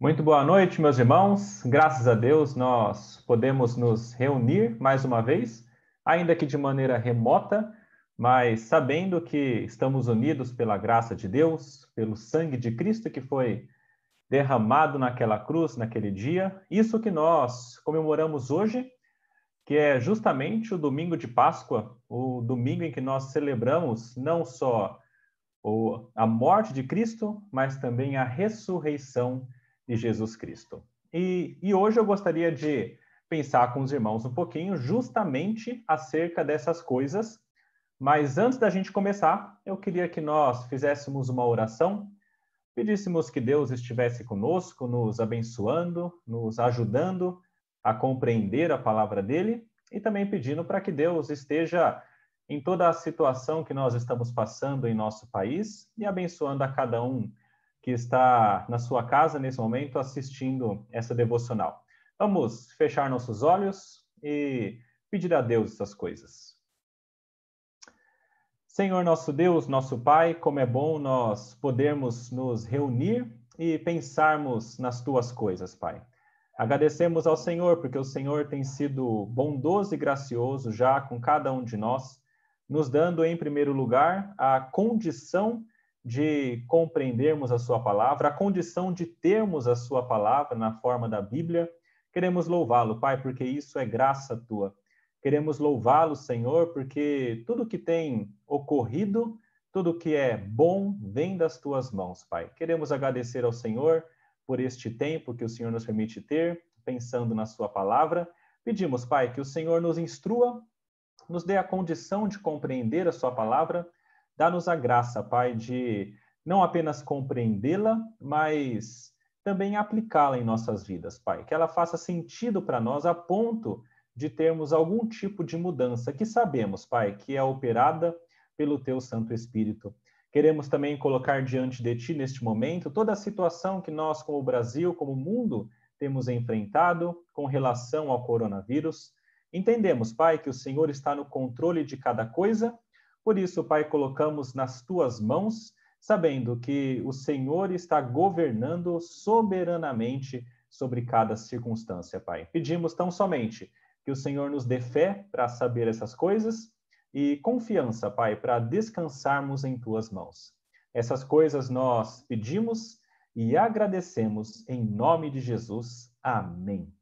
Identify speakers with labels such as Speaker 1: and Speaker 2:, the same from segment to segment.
Speaker 1: Muito boa noite, meus irmãos. Graças a Deus nós podemos nos reunir mais uma vez, ainda que de maneira remota, mas sabendo que estamos unidos pela graça de Deus, pelo sangue de Cristo que foi derramado naquela cruz, naquele dia. Isso que nós comemoramos hoje, que é justamente o domingo de Páscoa, o domingo em que nós celebramos não só a morte de Cristo, mas também a ressurreição de Jesus Cristo. E, e hoje eu gostaria de pensar com os irmãos um pouquinho justamente acerca dessas coisas, mas antes da gente começar, eu queria que nós fizéssemos uma oração, pedíssemos que Deus estivesse conosco, nos abençoando, nos ajudando a compreender a palavra dele e também pedindo para que Deus esteja em toda a situação que nós estamos passando em nosso país e abençoando a cada um que está na sua casa nesse momento assistindo essa devocional. Vamos fechar nossos olhos e pedir a Deus essas coisas. Senhor nosso Deus, nosso Pai, como é bom nós podermos nos reunir e pensarmos nas tuas coisas, Pai. Agradecemos ao Senhor porque o Senhor tem sido bondoso e gracioso já com cada um de nós, nos dando em primeiro lugar a condição de compreendermos a Sua palavra, a condição de termos a Sua palavra na forma da Bíblia. Queremos louvá-lo, Pai, porque isso é graça tua. Queremos louvá-lo, Senhor, porque tudo que tem ocorrido, tudo que é bom, vem das tuas mãos, Pai. Queremos agradecer ao Senhor por este tempo que o Senhor nos permite ter, pensando na Sua palavra. Pedimos, Pai, que o Senhor nos instrua, nos dê a condição de compreender a Sua palavra Dá-nos a graça, Pai, de não apenas compreendê-la, mas também aplicá-la em nossas vidas, Pai. Que ela faça sentido para nós a ponto de termos algum tipo de mudança que sabemos, Pai, que é operada pelo Teu Santo Espírito. Queremos também colocar diante de Ti neste momento toda a situação que nós, como Brasil, como mundo, temos enfrentado com relação ao coronavírus. Entendemos, Pai, que o Senhor está no controle de cada coisa por isso, Pai, colocamos nas tuas mãos, sabendo que o Senhor está governando soberanamente sobre cada circunstância, Pai. Pedimos tão somente que o Senhor nos dê fé para saber essas coisas e confiança, Pai, para descansarmos em tuas mãos. Essas coisas nós pedimos e agradecemos em nome de Jesus. Amém.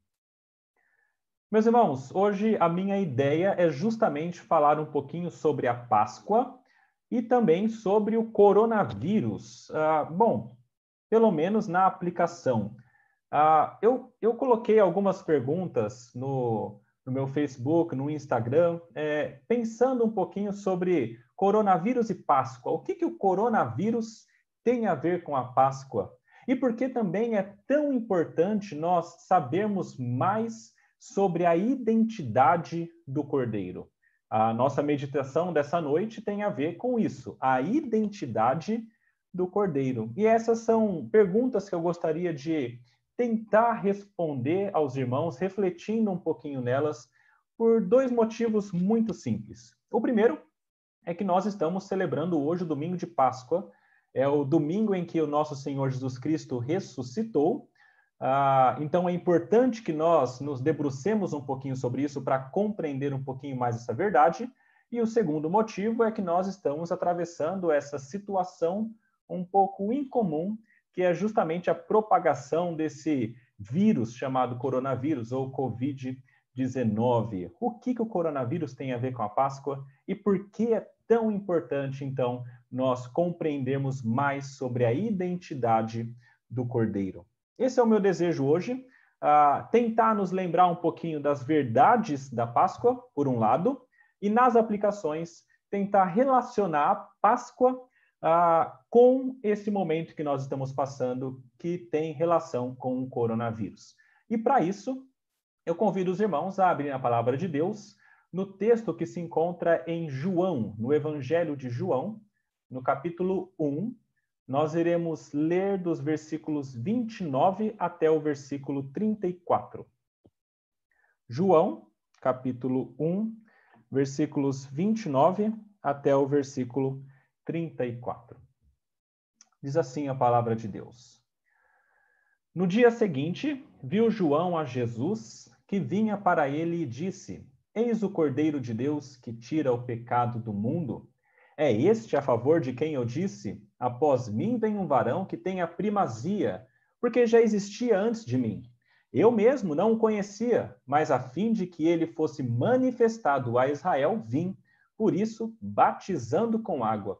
Speaker 1: Meus irmãos, hoje a minha ideia é justamente falar um pouquinho sobre a Páscoa e também sobre o coronavírus. Ah, bom, pelo menos na aplicação. Ah, eu, eu coloquei algumas perguntas no, no meu Facebook, no Instagram, é, pensando um pouquinho sobre coronavírus e Páscoa. O que, que o coronavírus tem a ver com a Páscoa? E por que também é tão importante nós sabermos mais sobre a identidade do cordeiro. A nossa meditação dessa noite tem a ver com isso, a identidade do cordeiro. E essas são perguntas que eu gostaria de tentar responder aos irmãos, refletindo um pouquinho nelas, por dois motivos muito simples. O primeiro é que nós estamos celebrando hoje o domingo de Páscoa, é o domingo em que o nosso Senhor Jesus Cristo ressuscitou ah, então é importante que nós nos debrucemos um pouquinho sobre isso para compreender um pouquinho mais essa verdade. E o segundo motivo é que nós estamos atravessando essa situação um pouco incomum, que é justamente a propagação desse vírus chamado coronavírus ou Covid-19. O que, que o coronavírus tem a ver com a Páscoa e por que é tão importante, então, nós compreendermos mais sobre a identidade do Cordeiro? Esse é o meu desejo hoje, uh, tentar nos lembrar um pouquinho das verdades da Páscoa, por um lado, e nas aplicações, tentar relacionar a Páscoa uh, com esse momento que nós estamos passando, que tem relação com o coronavírus. E para isso, eu convido os irmãos a abrirem a palavra de Deus no texto que se encontra em João, no Evangelho de João, no capítulo 1, nós iremos ler dos versículos 29 até o versículo 34. João, capítulo 1, versículos 29 até o versículo 34. Diz assim a palavra de Deus. No dia seguinte, viu João a Jesus, que vinha para ele e disse: Eis o Cordeiro de Deus que tira o pecado do mundo. É este a favor de quem eu disse: Após mim vem um varão que tem a primazia, porque já existia antes de mim. Eu mesmo não o conhecia, mas a fim de que ele fosse manifestado a Israel, vim, por isso, batizando com água.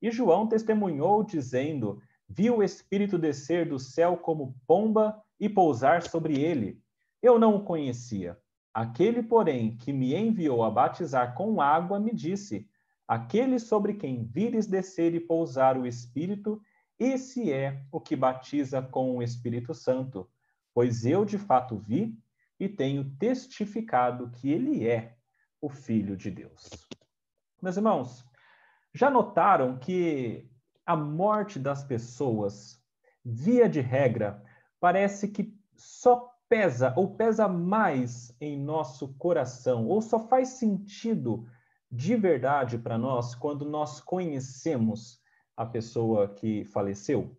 Speaker 1: E João testemunhou, dizendo: Viu o Espírito descer do céu como pomba e pousar sobre ele. Eu não o conhecia. Aquele, porém, que me enviou a batizar com água, me disse: Aquele sobre quem vires descer e pousar o Espírito, esse é o que batiza com o Espírito Santo. Pois eu de fato vi e tenho testificado que ele é o Filho de Deus. Meus irmãos, já notaram que a morte das pessoas, via de regra, parece que só pesa ou pesa mais em nosso coração, ou só faz sentido de verdade para nós quando nós conhecemos a pessoa que faleceu?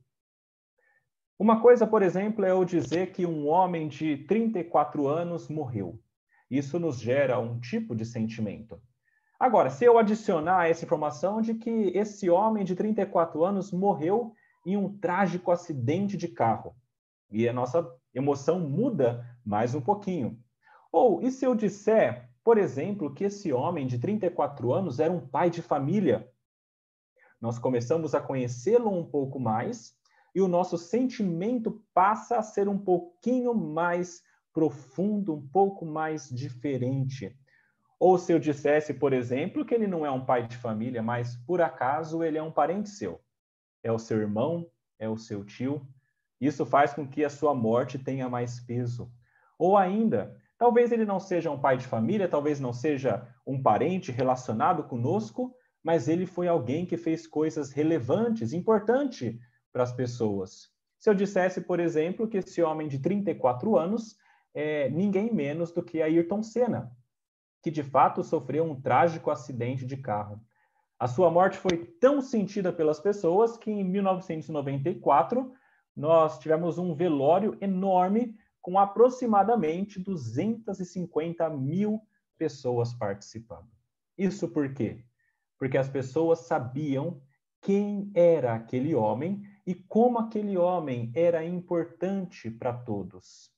Speaker 1: Uma coisa, por exemplo, é eu dizer que um homem de 34 anos morreu. Isso nos gera um tipo de sentimento. Agora, se eu adicionar essa informação de que esse homem de 34 anos morreu em um trágico acidente de carro, e a nossa emoção muda mais um pouquinho. Ou e se eu disser, por exemplo, que esse homem de 34 anos era um pai de família? Nós começamos a conhecê-lo um pouco mais e o nosso sentimento passa a ser um pouquinho mais profundo, um pouco mais diferente. Ou se eu dissesse, por exemplo, que ele não é um pai de família, mas por acaso ele é um parente seu. É o seu irmão, é o seu tio. Isso faz com que a sua morte tenha mais peso. Ou ainda, talvez ele não seja um pai de família, talvez não seja um parente relacionado conosco, mas ele foi alguém que fez coisas relevantes, importantes para as pessoas. Se eu dissesse, por exemplo, que esse homem de 34 anos é ninguém menos do que Ayrton Senna, que de fato sofreu um trágico acidente de carro. A sua morte foi tão sentida pelas pessoas que em 1994 nós tivemos um velório enorme com aproximadamente 250 mil pessoas participando. Isso por quê? Porque as pessoas sabiam quem era aquele homem e como aquele homem era importante para todos.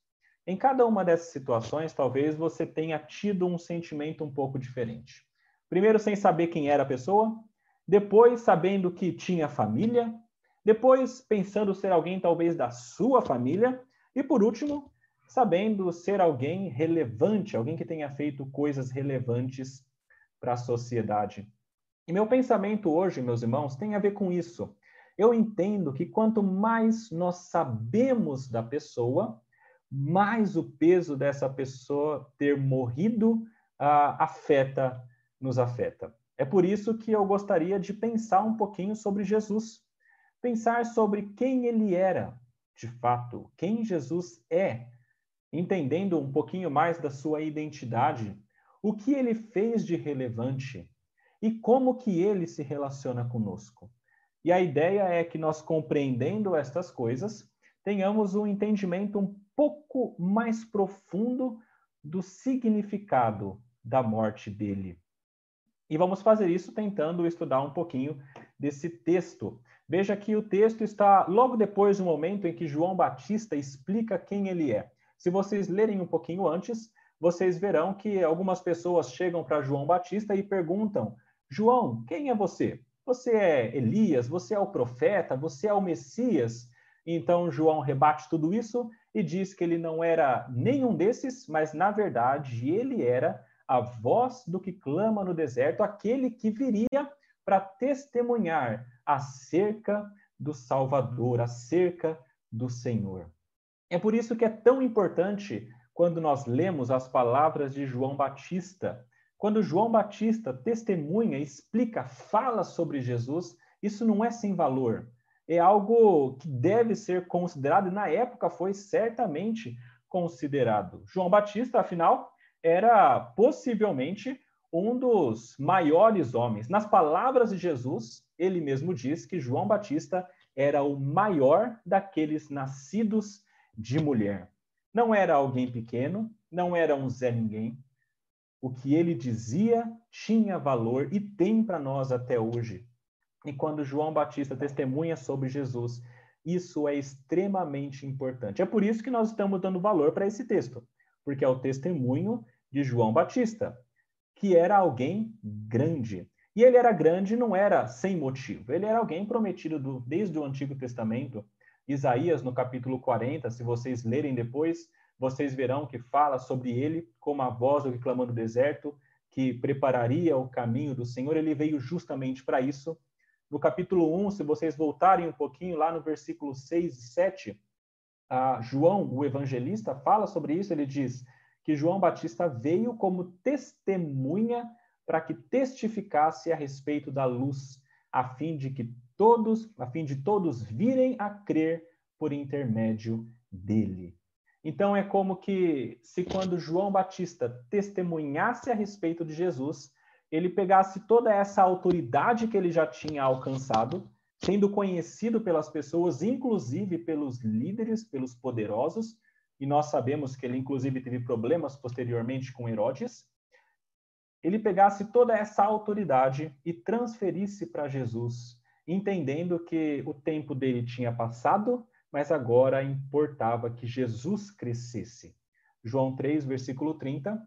Speaker 1: Em cada uma dessas situações, talvez você tenha tido um sentimento um pouco diferente. Primeiro, sem saber quem era a pessoa, depois, sabendo que tinha família, depois, pensando ser alguém talvez da sua família, e por último, sabendo ser alguém relevante, alguém que tenha feito coisas relevantes para a sociedade. E meu pensamento hoje, meus irmãos, tem a ver com isso. Eu entendo que quanto mais nós sabemos da pessoa, mais o peso dessa pessoa ter morrido uh, afeta, nos afeta. É por isso que eu gostaria de pensar um pouquinho sobre Jesus. Pensar sobre quem ele era, de fato, quem Jesus é, entendendo um pouquinho mais da sua identidade, o que ele fez de relevante e como que ele se relaciona conosco. E a ideia é que nós compreendendo estas coisas, tenhamos um entendimento um pouco mais profundo do significado da morte dele. E vamos fazer isso tentando estudar um pouquinho desse texto. Veja que o texto está logo depois do momento em que João Batista explica quem ele é. Se vocês lerem um pouquinho antes, vocês verão que algumas pessoas chegam para João Batista e perguntam: João, quem é você? Você é Elias? Você é o profeta? Você é o Messias? Então João rebate tudo isso e diz que ele não era nenhum desses, mas na verdade ele era a voz do que clama no deserto, aquele que viria para testemunhar acerca do Salvador, acerca do Senhor. É por isso que é tão importante quando nós lemos as palavras de João Batista. Quando João Batista testemunha, explica, fala sobre Jesus, isso não é sem valor é algo que deve ser considerado, e na época foi certamente considerado. João Batista, afinal, era possivelmente um dos maiores homens. Nas palavras de Jesus, ele mesmo diz que João Batista era o maior daqueles nascidos de mulher. Não era alguém pequeno, não era um Zé Ninguém. O que ele dizia tinha valor e tem para nós até hoje. E quando João Batista testemunha sobre Jesus, isso é extremamente importante. É por isso que nós estamos dando valor para esse texto, porque é o testemunho de João Batista, que era alguém grande. E ele era grande não era sem motivo. Ele era alguém prometido do, desde o Antigo Testamento. Isaías, no capítulo 40, se vocês lerem depois, vocês verão que fala sobre ele como a voz do que clama no deserto, que prepararia o caminho do Senhor. Ele veio justamente para isso. No capítulo 1, se vocês voltarem um pouquinho lá no versículo 6 e 7, João, o evangelista, fala sobre isso. Ele diz que João Batista veio como testemunha para que testificasse a respeito da luz, a fim de que todos, a fim de todos virem a crer por intermédio dele. Então é como que se quando João Batista testemunhasse a respeito de Jesus, ele pegasse toda essa autoridade que ele já tinha alcançado, sendo conhecido pelas pessoas, inclusive pelos líderes, pelos poderosos, e nós sabemos que ele inclusive teve problemas posteriormente com Herodes, ele pegasse toda essa autoridade e transferisse para Jesus, entendendo que o tempo dele tinha passado, mas agora importava que Jesus crescesse. João 3, versículo 30,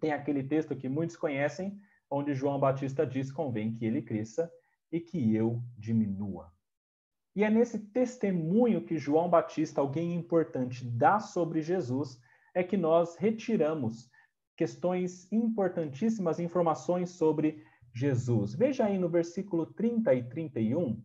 Speaker 1: tem aquele texto que muitos conhecem, onde João Batista diz: convém que ele cresça e que eu diminua. E é nesse testemunho que João Batista, alguém importante, dá sobre Jesus, é que nós retiramos questões importantíssimas, informações sobre Jesus. Veja aí no versículo 30 e 31,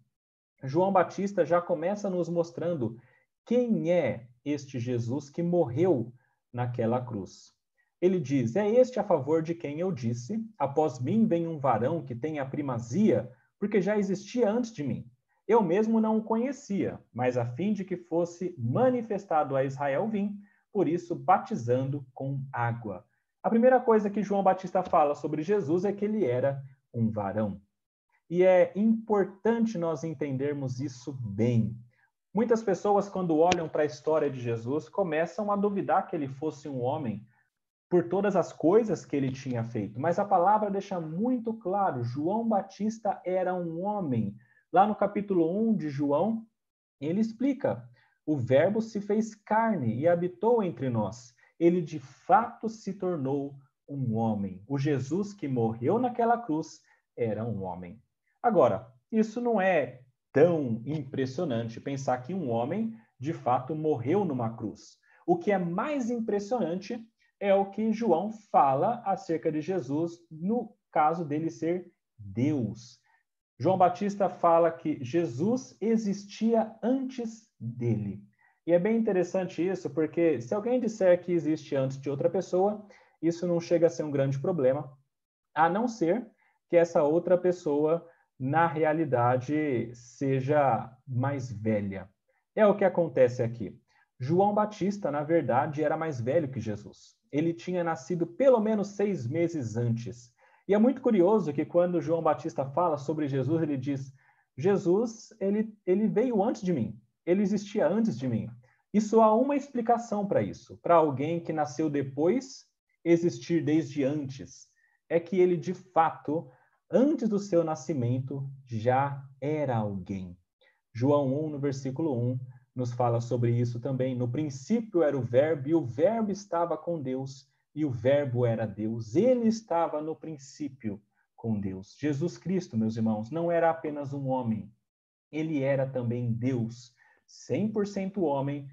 Speaker 1: João Batista já começa nos mostrando quem é este Jesus que morreu naquela cruz. Ele diz: É este a favor de quem eu disse: Após mim vem um varão que tem a primazia, porque já existia antes de mim. Eu mesmo não o conhecia, mas a fim de que fosse manifestado a Israel vim, por isso batizando com água. A primeira coisa que João Batista fala sobre Jesus é que ele era um varão. E é importante nós entendermos isso bem. Muitas pessoas, quando olham para a história de Jesus, começam a duvidar que ele fosse um homem, por todas as coisas que ele tinha feito. Mas a palavra deixa muito claro: João Batista era um homem. Lá no capítulo 1 de João, ele explica: o Verbo se fez carne e habitou entre nós. Ele de fato se tornou um homem. O Jesus que morreu naquela cruz era um homem. Agora, isso não é tão impressionante pensar que um homem de fato morreu numa cruz. O que é mais impressionante é o que João fala acerca de Jesus no caso dele ser Deus. João Batista fala que Jesus existia antes dele. E é bem interessante isso, porque se alguém disser que existe antes de outra pessoa, isso não chega a ser um grande problema, a não ser que essa outra pessoa, na realidade, seja mais velha. É o que acontece aqui. João Batista, na verdade, era mais velho que Jesus ele tinha nascido pelo menos seis meses antes. E é muito curioso que quando João Batista fala sobre Jesus, ele diz: Jesus, ele, ele veio antes de mim, ele existia antes de mim. Isso há uma explicação para isso. Para alguém que nasceu depois, existir desde antes. É que ele, de fato, antes do seu nascimento, já era alguém. João 1, no versículo 1, nos fala sobre isso também. No princípio era o Verbo, e o Verbo estava com Deus, e o Verbo era Deus. Ele estava no princípio com Deus. Jesus Cristo, meus irmãos, não era apenas um homem, ele era também Deus. 100% homem,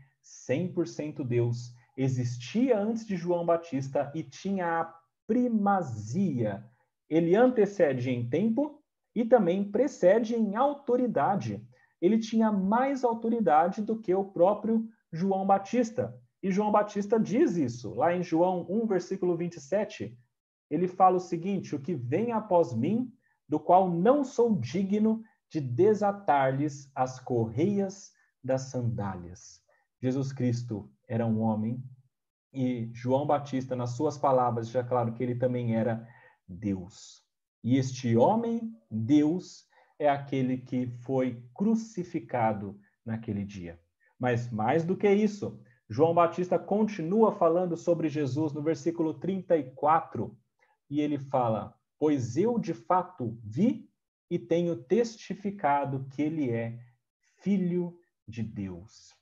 Speaker 1: 100% Deus. Existia antes de João Batista e tinha a primazia. Ele antecede em tempo e também precede em autoridade ele tinha mais autoridade do que o próprio João Batista. E João Batista diz isso, lá em João 1, versículo 27. Ele fala o seguinte: O que vem após mim, do qual não sou digno de desatar-lhes as correias das sandálias. Jesus Cristo era um homem e João Batista, nas suas palavras, deixa claro que ele também era Deus. E este homem, Deus, é aquele que foi crucificado naquele dia. Mas mais do que isso, João Batista continua falando sobre Jesus no versículo 34, e ele fala: Pois eu de fato vi e tenho testificado que ele é filho de Deus.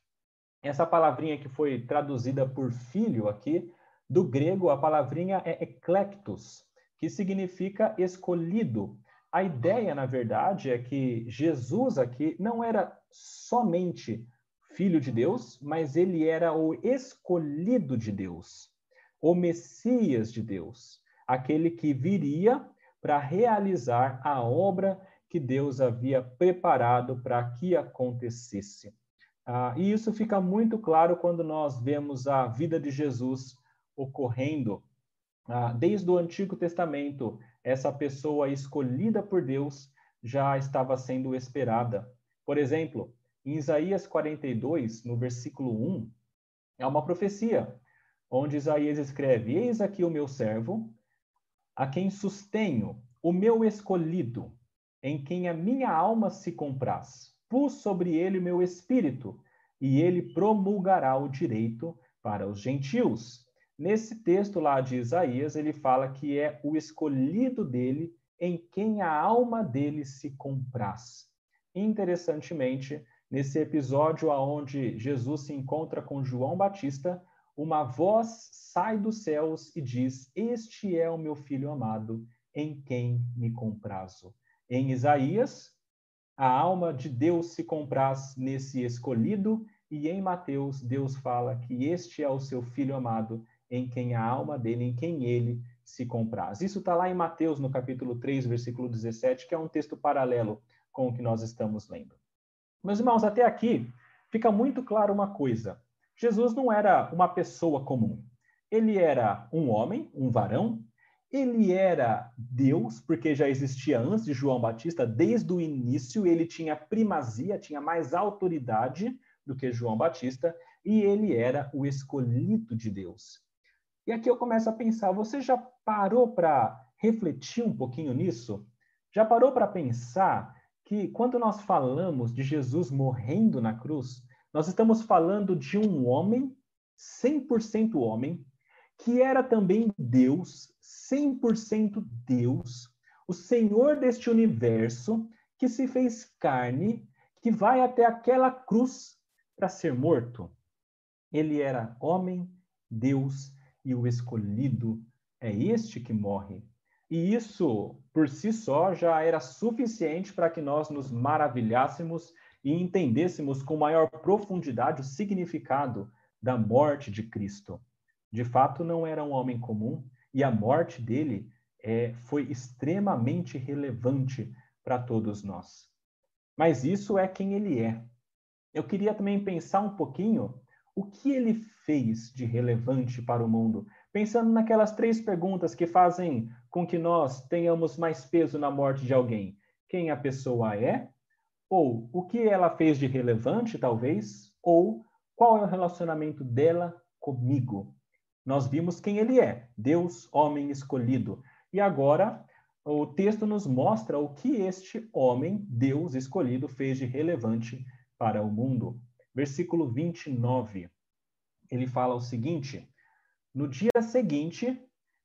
Speaker 1: Essa palavrinha que foi traduzida por filho aqui, do grego, a palavrinha é eclectos, que significa escolhido. A ideia, na verdade, é que Jesus aqui não era somente filho de Deus, mas ele era o escolhido de Deus, o Messias de Deus, aquele que viria para realizar a obra que Deus havia preparado para que acontecesse. Ah, e isso fica muito claro quando nós vemos a vida de Jesus ocorrendo. Ah, desde o Antigo Testamento, essa pessoa escolhida por Deus já estava sendo esperada. Por exemplo, em Isaías 42, no versículo 1, é uma profecia, onde Isaías escreve: Eis aqui o meu servo, a quem sustenho, o meu escolhido, em quem a minha alma se compraz. Pus sobre ele o meu espírito, e ele promulgará o direito para os gentios. Nesse texto lá de Isaías, ele fala que é o escolhido dele, em quem a alma dele se compraz. Interessantemente, nesse episódio aonde Jesus se encontra com João Batista, uma voz sai dos céus e diz: Este é o meu filho amado, em quem me comprazo. Em Isaías, a alma de Deus se compraz nesse escolhido, e em Mateus, Deus fala que este é o seu filho amado, em quem a alma dele, em quem ele se compraz. Isso está lá em Mateus, no capítulo 3, versículo 17, que é um texto paralelo com o que nós estamos lendo. Meus irmãos, até aqui fica muito claro uma coisa: Jesus não era uma pessoa comum. Ele era um homem, um varão, ele era Deus, porque já existia antes de João Batista, desde o início, ele tinha primazia, tinha mais autoridade do que João Batista, e ele era o escolhido de Deus. E aqui eu começo a pensar: você já parou para refletir um pouquinho nisso? Já parou para pensar que quando nós falamos de Jesus morrendo na cruz, nós estamos falando de um homem, 100% homem, que era também Deus, 100% Deus, o Senhor deste universo, que se fez carne, que vai até aquela cruz para ser morto. Ele era homem, Deus e o escolhido é este que morre. E isso, por si só, já era suficiente para que nós nos maravilhássemos e entendêssemos com maior profundidade o significado da morte de Cristo. De fato, não era um homem comum e a morte dele é, foi extremamente relevante para todos nós. Mas isso é quem ele é. Eu queria também pensar um pouquinho o que ele fez de relevante para o mundo, pensando naquelas três perguntas que fazem com que nós tenhamos mais peso na morte de alguém. Quem a pessoa é? Ou o que ela fez de relevante, talvez? Ou qual é o relacionamento dela comigo? Nós vimos quem ele é, Deus, homem escolhido. E agora o texto nos mostra o que este homem, Deus escolhido, fez de relevante para o mundo. Versículo 29. Ele fala o seguinte: no dia seguinte,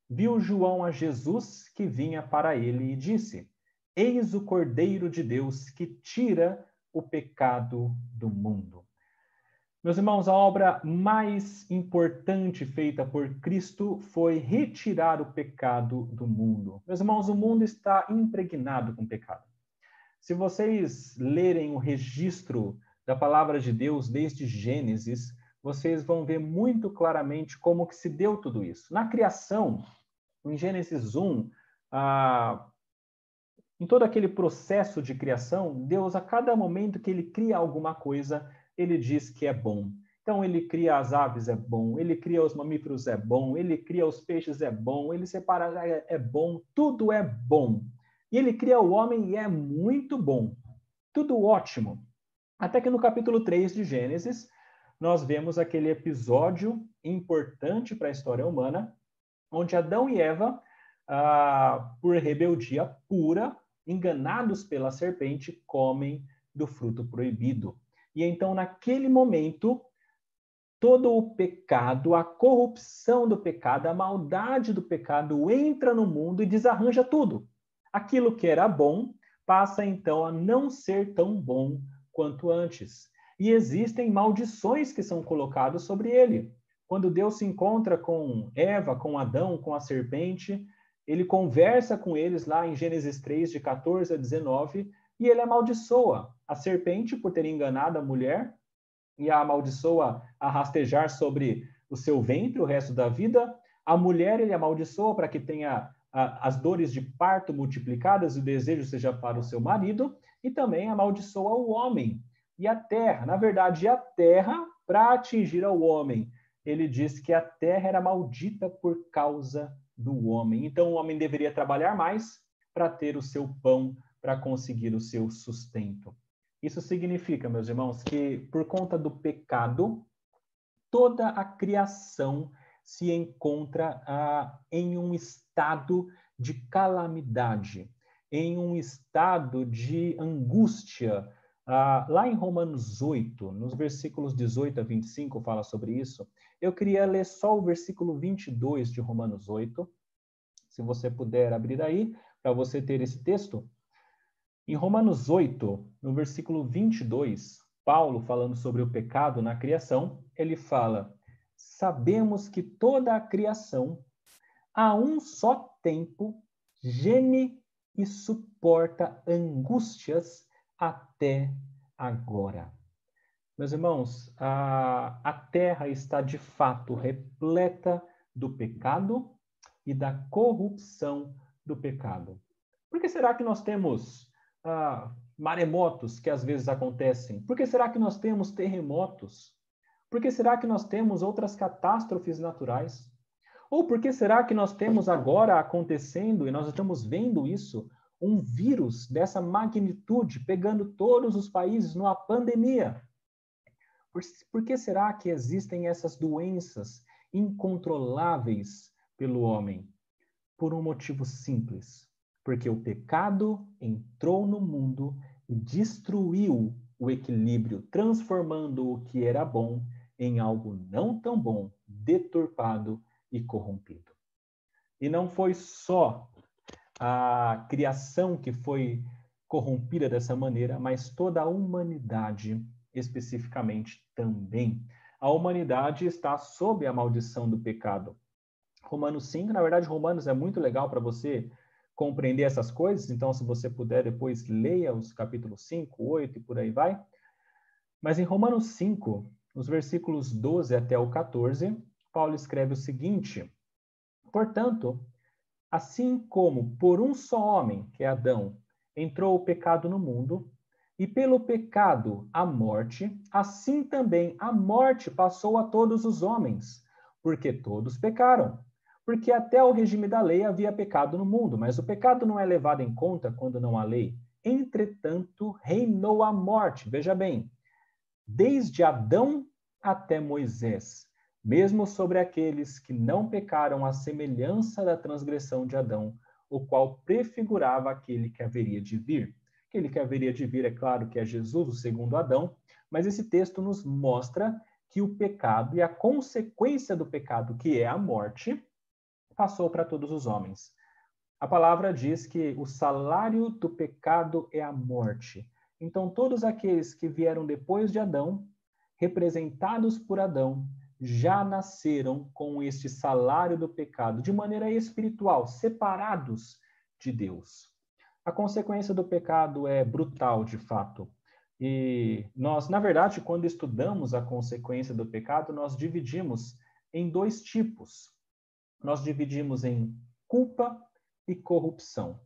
Speaker 1: viu João a Jesus que vinha para ele e disse: Eis o Cordeiro de Deus que tira o pecado do mundo. Meus irmãos, a obra mais importante feita por Cristo foi retirar o pecado do mundo. Meus irmãos, o mundo está impregnado com pecado. Se vocês lerem o registro da palavra de Deus desde Gênesis, vocês vão ver muito claramente como que se deu tudo isso. Na criação, em Gênesis 1, ah, em todo aquele processo de criação, Deus, a cada momento que ele cria alguma coisa, ele diz que é bom. Então, ele cria as aves, é bom. Ele cria os mamíferos, é bom. Ele cria os peixes, é bom. Ele separa, é, é bom. Tudo é bom. E ele cria o homem e é muito bom. Tudo ótimo. Até que no capítulo 3 de Gênesis, nós vemos aquele episódio importante para a história humana, onde Adão e Eva, ah, por rebeldia pura, enganados pela serpente, comem do fruto proibido. E então, naquele momento, todo o pecado, a corrupção do pecado, a maldade do pecado entra no mundo e desarranja tudo. Aquilo que era bom passa então a não ser tão bom quanto antes. E existem maldições que são colocadas sobre ele. Quando Deus se encontra com Eva, com Adão, com a serpente, ele conversa com eles lá em Gênesis 3, de 14 a 19, e ele amaldiçoa a serpente por ter enganado a mulher e a amaldiçoa a rastejar sobre o seu ventre o resto da vida. A mulher ele amaldiçoa para que tenha a, as dores de parto multiplicadas e o desejo seja para o seu marido, e também amaldiçoa o homem e a terra. Na verdade, a terra para atingir ao homem. Ele diz que a terra era maldita por causa do homem. Então, o homem deveria trabalhar mais para ter o seu pão, para conseguir o seu sustento. Isso significa, meus irmãos, que por conta do pecado, toda a criação se encontra ah, em um estado de calamidade, em um estado de angústia. Ah, lá em Romanos 8, nos versículos 18 a 25, fala sobre isso. Eu queria ler só o versículo 22 de Romanos 8. Se você puder abrir aí, para você ter esse texto. Em Romanos 8, no versículo 22, Paulo, falando sobre o pecado na criação, ele fala: Sabemos que toda a criação, a um só tempo, geme e suporta angústias até agora. Meus irmãos, a, a terra está de fato repleta do pecado e da corrupção do pecado. Por que será que nós temos ah, maremotos que às vezes acontecem? Por que será que nós temos terremotos? Por que será que nós temos outras catástrofes naturais? Ou por que será que nós temos agora acontecendo, e nós estamos vendo isso, um vírus dessa magnitude pegando todos os países numa pandemia? Por, por que será que existem essas doenças incontroláveis pelo homem? Por um motivo simples: porque o pecado entrou no mundo e destruiu o equilíbrio, transformando o que era bom em algo não tão bom, deturpado e corrompido. E não foi só a criação que foi corrompida dessa maneira, mas toda a humanidade especificamente também. A humanidade está sob a maldição do pecado. Romanos 5, na verdade, Romanos é muito legal para você compreender essas coisas, então, se você puder, depois leia os capítulos 5, 8 e por aí vai. Mas em Romanos 5, nos versículos 12 até o 14, Paulo escreve o seguinte: Portanto, assim como por um só homem, que é Adão, entrou o pecado no mundo, e pelo pecado a morte, assim também a morte passou a todos os homens, porque todos pecaram porque até o regime da lei havia pecado no mundo, mas o pecado não é levado em conta quando não há lei. Entretanto, reinou a morte. Veja bem, desde Adão até Moisés, mesmo sobre aqueles que não pecaram à semelhança da transgressão de Adão, o qual prefigurava aquele que haveria de vir. Aquele que haveria de vir, é claro que é Jesus, o segundo Adão, mas esse texto nos mostra que o pecado e a consequência do pecado, que é a morte, passou para todos os homens. A palavra diz que o salário do pecado é a morte. Então, todos aqueles que vieram depois de Adão, representados por Adão, já nasceram com este salário do pecado, de maneira espiritual, separados de Deus. A consequência do pecado é brutal, de fato. E nós, na verdade, quando estudamos a consequência do pecado, nós dividimos em dois tipos nós dividimos em culpa e corrupção.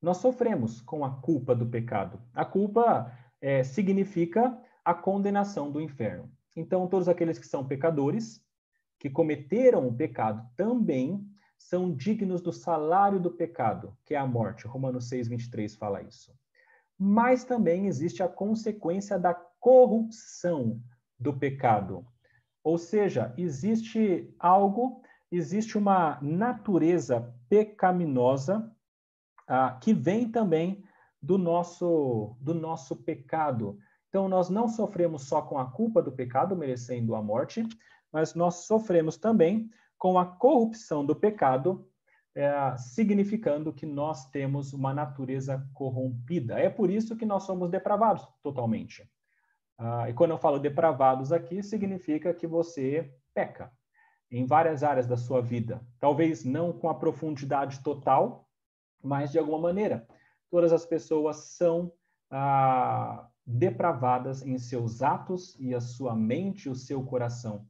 Speaker 1: Nós sofremos com a culpa do pecado. A culpa é, significa a condenação do inferno. Então, todos aqueles que são pecadores, que cometeram o pecado, também são dignos do salário do pecado, que é a morte. Romanos 6, 23 fala isso. Mas também existe a consequência da corrupção do pecado. Ou seja, existe algo existe uma natureza pecaminosa ah, que vem também do nosso, do nosso pecado. Então, nós não sofremos só com a culpa do pecado, merecendo a morte, mas nós sofremos também com a corrupção do pecado, é, significando que nós temos uma natureza corrompida. É por isso que nós somos depravados totalmente. Ah, e quando eu falo depravados aqui, significa que você peca em várias áreas da sua vida. Talvez não com a profundidade total, mas de alguma maneira. Todas as pessoas são ah, depravadas em seus atos e a sua mente, o seu coração.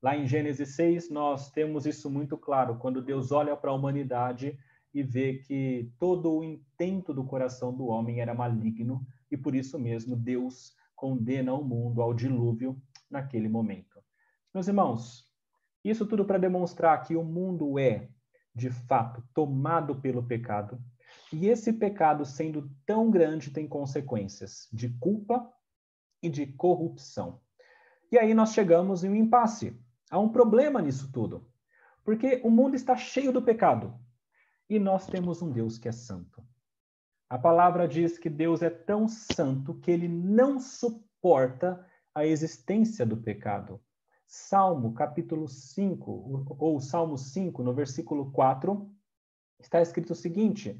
Speaker 1: Lá em Gênesis 6, nós temos isso muito claro, quando Deus olha para a humanidade e vê que todo o intento do coração do homem era maligno, e por isso mesmo Deus condena o mundo ao dilúvio naquele momento. Meus irmãos, isso tudo para demonstrar que o mundo é, de fato, tomado pelo pecado, e esse pecado, sendo tão grande, tem consequências de culpa e de corrupção. E aí nós chegamos em um impasse. Há um problema nisso tudo. Porque o mundo está cheio do pecado. E nós temos um Deus que é santo. A palavra diz que Deus é tão santo que ele não suporta a existência do pecado. Salmo, capítulo 5, ou Salmo 5, no versículo 4, está escrito o seguinte: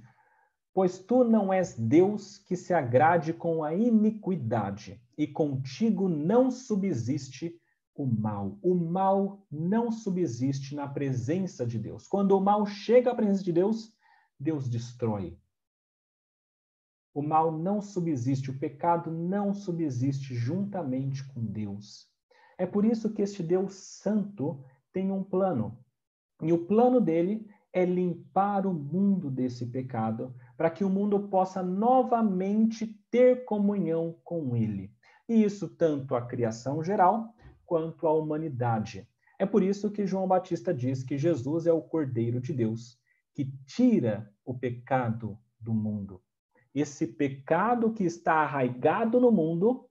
Speaker 1: Pois tu não és Deus que se agrade com a iniquidade, e contigo não subsiste o mal. O mal não subsiste na presença de Deus. Quando o mal chega à presença de Deus, Deus destrói. O mal não subsiste, o pecado não subsiste juntamente com Deus. É por isso que este Deus Santo tem um plano. E o plano dele é limpar o mundo desse pecado, para que o mundo possa novamente ter comunhão com ele. E isso tanto a criação geral, quanto à humanidade. É por isso que João Batista diz que Jesus é o Cordeiro de Deus, que tira o pecado do mundo. Esse pecado que está arraigado no mundo,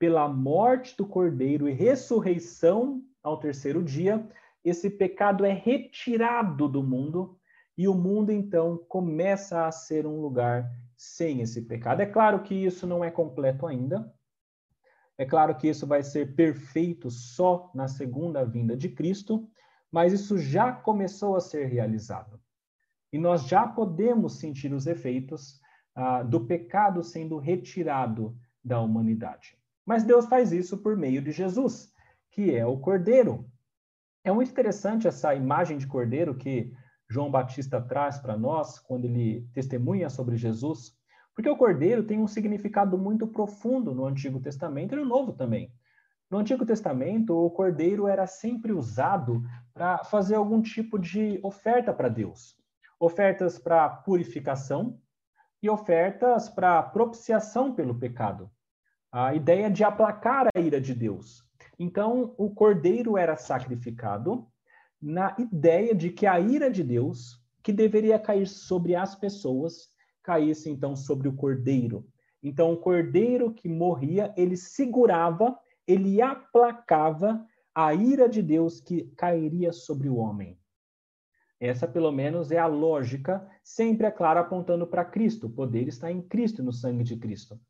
Speaker 1: pela morte do Cordeiro e ressurreição ao terceiro dia, esse pecado é retirado do mundo e o mundo então começa a ser um lugar sem esse pecado. É claro que isso não é completo ainda, é claro que isso vai ser perfeito só na segunda vinda de Cristo, mas isso já começou a ser realizado. E nós já podemos sentir os efeitos ah, do pecado sendo retirado da humanidade. Mas Deus faz isso por meio de Jesus, que é o Cordeiro. É muito interessante essa imagem de Cordeiro que João Batista traz para nós quando ele testemunha sobre Jesus. Porque o cordeiro tem um significado muito profundo no Antigo Testamento e no Novo também. No Antigo Testamento, o cordeiro era sempre usado para fazer algum tipo de oferta para Deus. Ofertas para purificação e ofertas para propiciação pelo pecado. A ideia de aplacar a ira de Deus. Então, o cordeiro era sacrificado na ideia de que a ira de Deus, que deveria cair sobre as pessoas, caísse então sobre o cordeiro. Então, o cordeiro que morria, ele segurava, ele aplacava a ira de Deus que cairia sobre o homem. Essa, pelo menos, é a lógica, sempre, é claro, apontando para Cristo. O poder está em Cristo, no sangue de Cristo.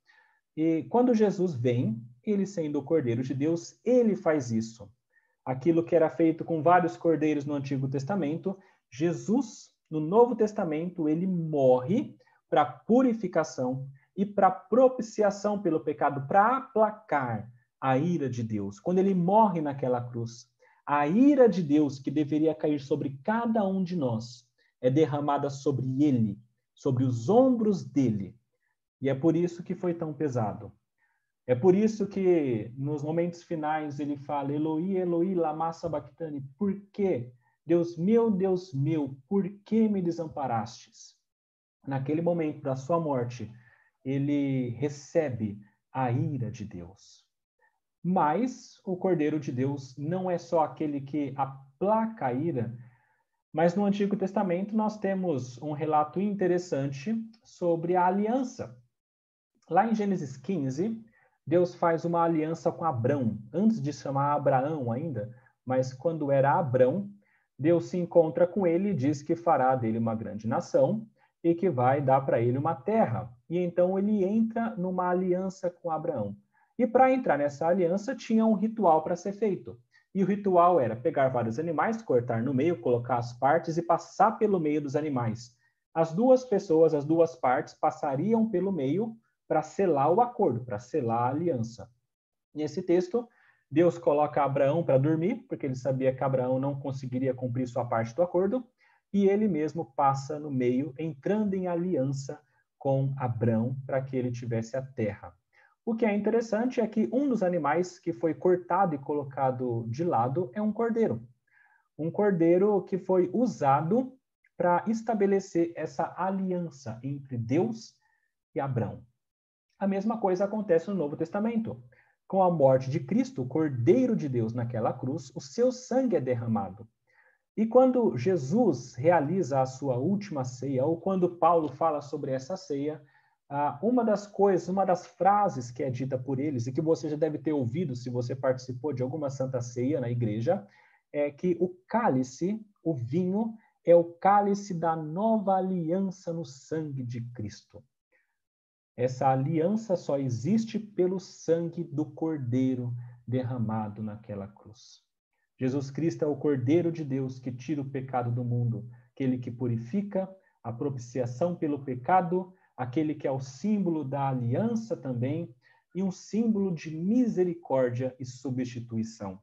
Speaker 1: E quando Jesus vem, ele sendo o Cordeiro de Deus, ele faz isso. Aquilo que era feito com vários cordeiros no Antigo Testamento, Jesus, no Novo Testamento, ele morre para purificação e para propiciação pelo pecado, para aplacar a ira de Deus. Quando ele morre naquela cruz, a ira de Deus que deveria cair sobre cada um de nós é derramada sobre ele, sobre os ombros dele. E é por isso que foi tão pesado. É por isso que nos momentos finais ele fala: Eloi, Eloi, lama sabachthani. Por quê? Deus meu, Deus meu, por que me desamparastes? naquele momento da sua morte, ele recebe a ira de Deus. Mas o Cordeiro de Deus não é só aquele que aplaca a ira, mas no Antigo Testamento nós temos um relato interessante sobre a aliança. Lá em Gênesis 15, Deus faz uma aliança com Abrão, antes de chamar Abraão ainda, mas quando era Abrão, Deus se encontra com ele e diz que fará dele uma grande nação e que vai dar para ele uma terra. E então ele entra numa aliança com Abraão. E para entrar nessa aliança tinha um ritual para ser feito. E o ritual era pegar vários animais, cortar no meio, colocar as partes e passar pelo meio dos animais. As duas pessoas, as duas partes, passariam pelo meio para selar o acordo, para selar a aliança. Nesse texto, Deus coloca Abraão para dormir, porque ele sabia que Abraão não conseguiria cumprir sua parte do acordo, e ele mesmo passa no meio, entrando em aliança com Abraão para que ele tivesse a terra. O que é interessante é que um dos animais que foi cortado e colocado de lado é um cordeiro. Um cordeiro que foi usado para estabelecer essa aliança entre Deus e Abraão. A mesma coisa acontece no Novo Testamento. Com a morte de Cristo, o Cordeiro de Deus naquela cruz, o seu sangue é derramado. E quando Jesus realiza a sua última ceia, ou quando Paulo fala sobre essa ceia, ah, uma das coisas, uma das frases que é dita por eles, e que você já deve ter ouvido se você participou de alguma santa ceia na igreja, é que o cálice, o vinho, é o cálice da nova aliança no sangue de Cristo. Essa aliança só existe pelo sangue do Cordeiro derramado naquela cruz. Jesus Cristo é o Cordeiro de Deus que tira o pecado do mundo, aquele que purifica, a propiciação pelo pecado aquele que é o símbolo da aliança também e um símbolo de misericórdia e substituição.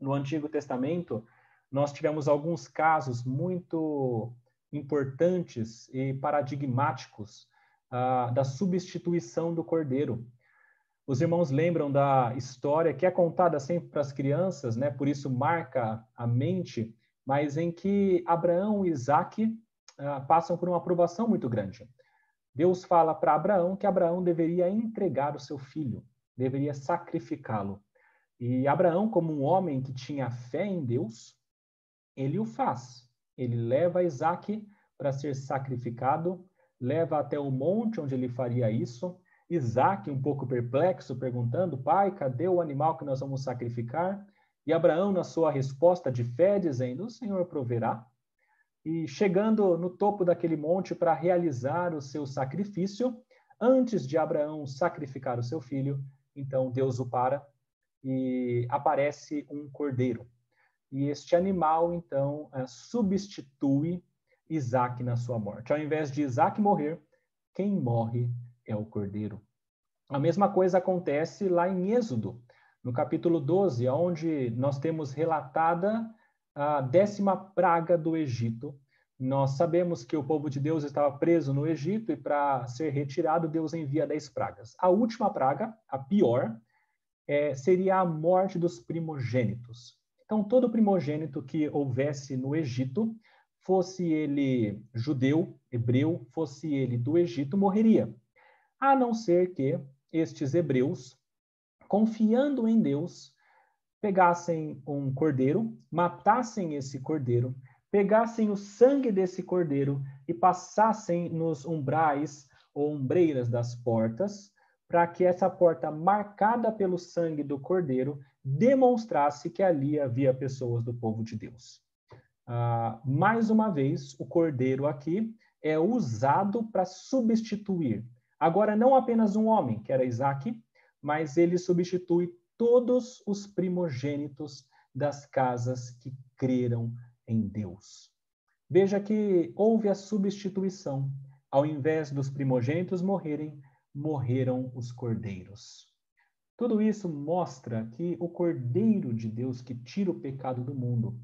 Speaker 1: No Antigo Testamento, nós tivemos alguns casos muito importantes e paradigmáticos uh, da substituição do cordeiro. Os irmãos lembram da história que é contada sempre para as crianças, né? Por isso marca a mente, mas em que Abraão e Isaac uh, passam por uma aprovação muito grande. Deus fala para Abraão que Abraão deveria entregar o seu filho, deveria sacrificá-lo. E Abraão, como um homem que tinha fé em Deus, ele o faz. Ele leva Isaac para ser sacrificado, leva até o monte onde ele faria isso. Isaac, um pouco perplexo, perguntando: Pai, cadê o animal que nós vamos sacrificar? E Abraão, na sua resposta de fé, dizendo: O Senhor proverá e chegando no topo daquele monte para realizar o seu sacrifício, antes de Abraão sacrificar o seu filho, então Deus o para e aparece um cordeiro. E este animal, então, eh, substitui Isaac na sua morte. Ao invés de Isaac morrer, quem morre é o cordeiro. A mesma coisa acontece lá em Êxodo, no capítulo 12, onde nós temos relatada a décima praga do Egito. Nós sabemos que o povo de Deus estava preso no Egito e para ser retirado, Deus envia dez pragas. A última praga, a pior, é, seria a morte dos primogênitos. Então, todo primogênito que houvesse no Egito, fosse ele judeu, hebreu, fosse ele do Egito, morreria. A não ser que estes hebreus, confiando em Deus, pegassem um cordeiro, matassem esse cordeiro, pegassem o sangue desse cordeiro e passassem nos umbrais ou ombreiras das portas, para que essa porta marcada pelo sangue do cordeiro demonstrasse que ali havia pessoas do povo de Deus. Ah, mais uma vez, o cordeiro aqui é usado para substituir. Agora, não apenas um homem, que era Isaac, mas ele substitui todos os primogênitos das casas que creram em Deus. Veja que houve a substituição. Ao invés dos primogênitos morrerem, morreram os cordeiros. Tudo isso mostra que o Cordeiro de Deus que tira o pecado do mundo,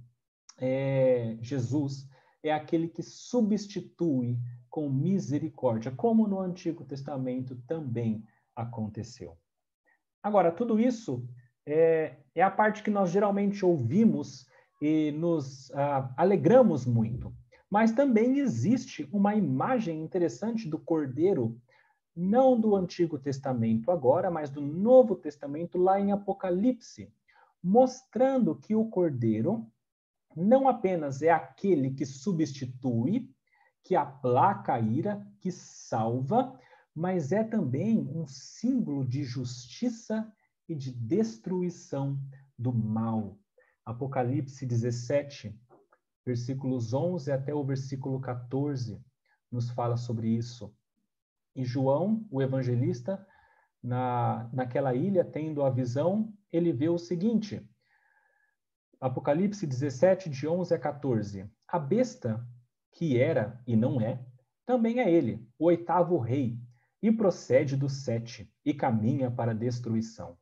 Speaker 1: é Jesus, é aquele que substitui com misericórdia, como no Antigo Testamento também aconteceu. Agora, tudo isso é, é a parte que nós geralmente ouvimos e nos ah, alegramos muito. Mas também existe uma imagem interessante do cordeiro, não do Antigo Testamento agora, mas do Novo Testamento, lá em Apocalipse, mostrando que o cordeiro não apenas é aquele que substitui, que aplaca a ira, que salva, mas é também um símbolo de justiça e de destruição do mal. Apocalipse 17, versículos 11 até o versículo 14, nos fala sobre isso. E João, o evangelista, na, naquela ilha, tendo a visão, ele vê o seguinte: Apocalipse 17, de 11 a 14. A besta, que era e não é, também é ele, o oitavo rei, e procede do sete, e caminha para a destruição.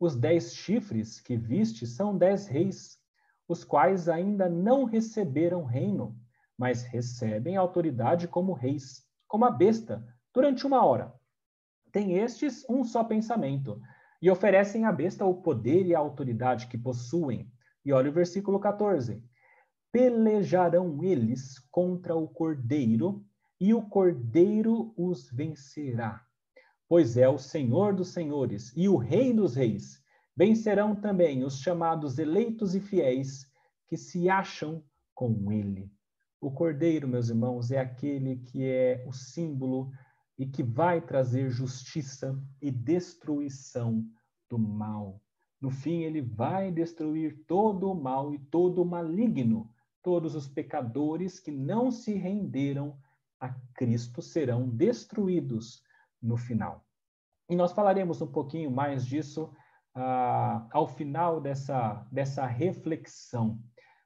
Speaker 1: Os dez chifres que viste são dez reis, os quais ainda não receberam reino, mas recebem autoridade como reis, como a besta, durante uma hora. Tem estes um só pensamento, e oferecem à besta o poder e a autoridade que possuem. E olha o versículo 14. Pelejarão eles contra o cordeiro, e o cordeiro os vencerá. Pois é o Senhor dos senhores e o Rei dos reis. Vencerão também os chamados eleitos e fiéis que se acham com ele. O cordeiro, meus irmãos, é aquele que é o símbolo e que vai trazer justiça e destruição do mal. No fim, ele vai destruir todo o mal e todo o maligno. Todos os pecadores que não se renderam a Cristo serão destruídos no final. E nós falaremos um pouquinho mais disso ah, ao final dessa, dessa reflexão.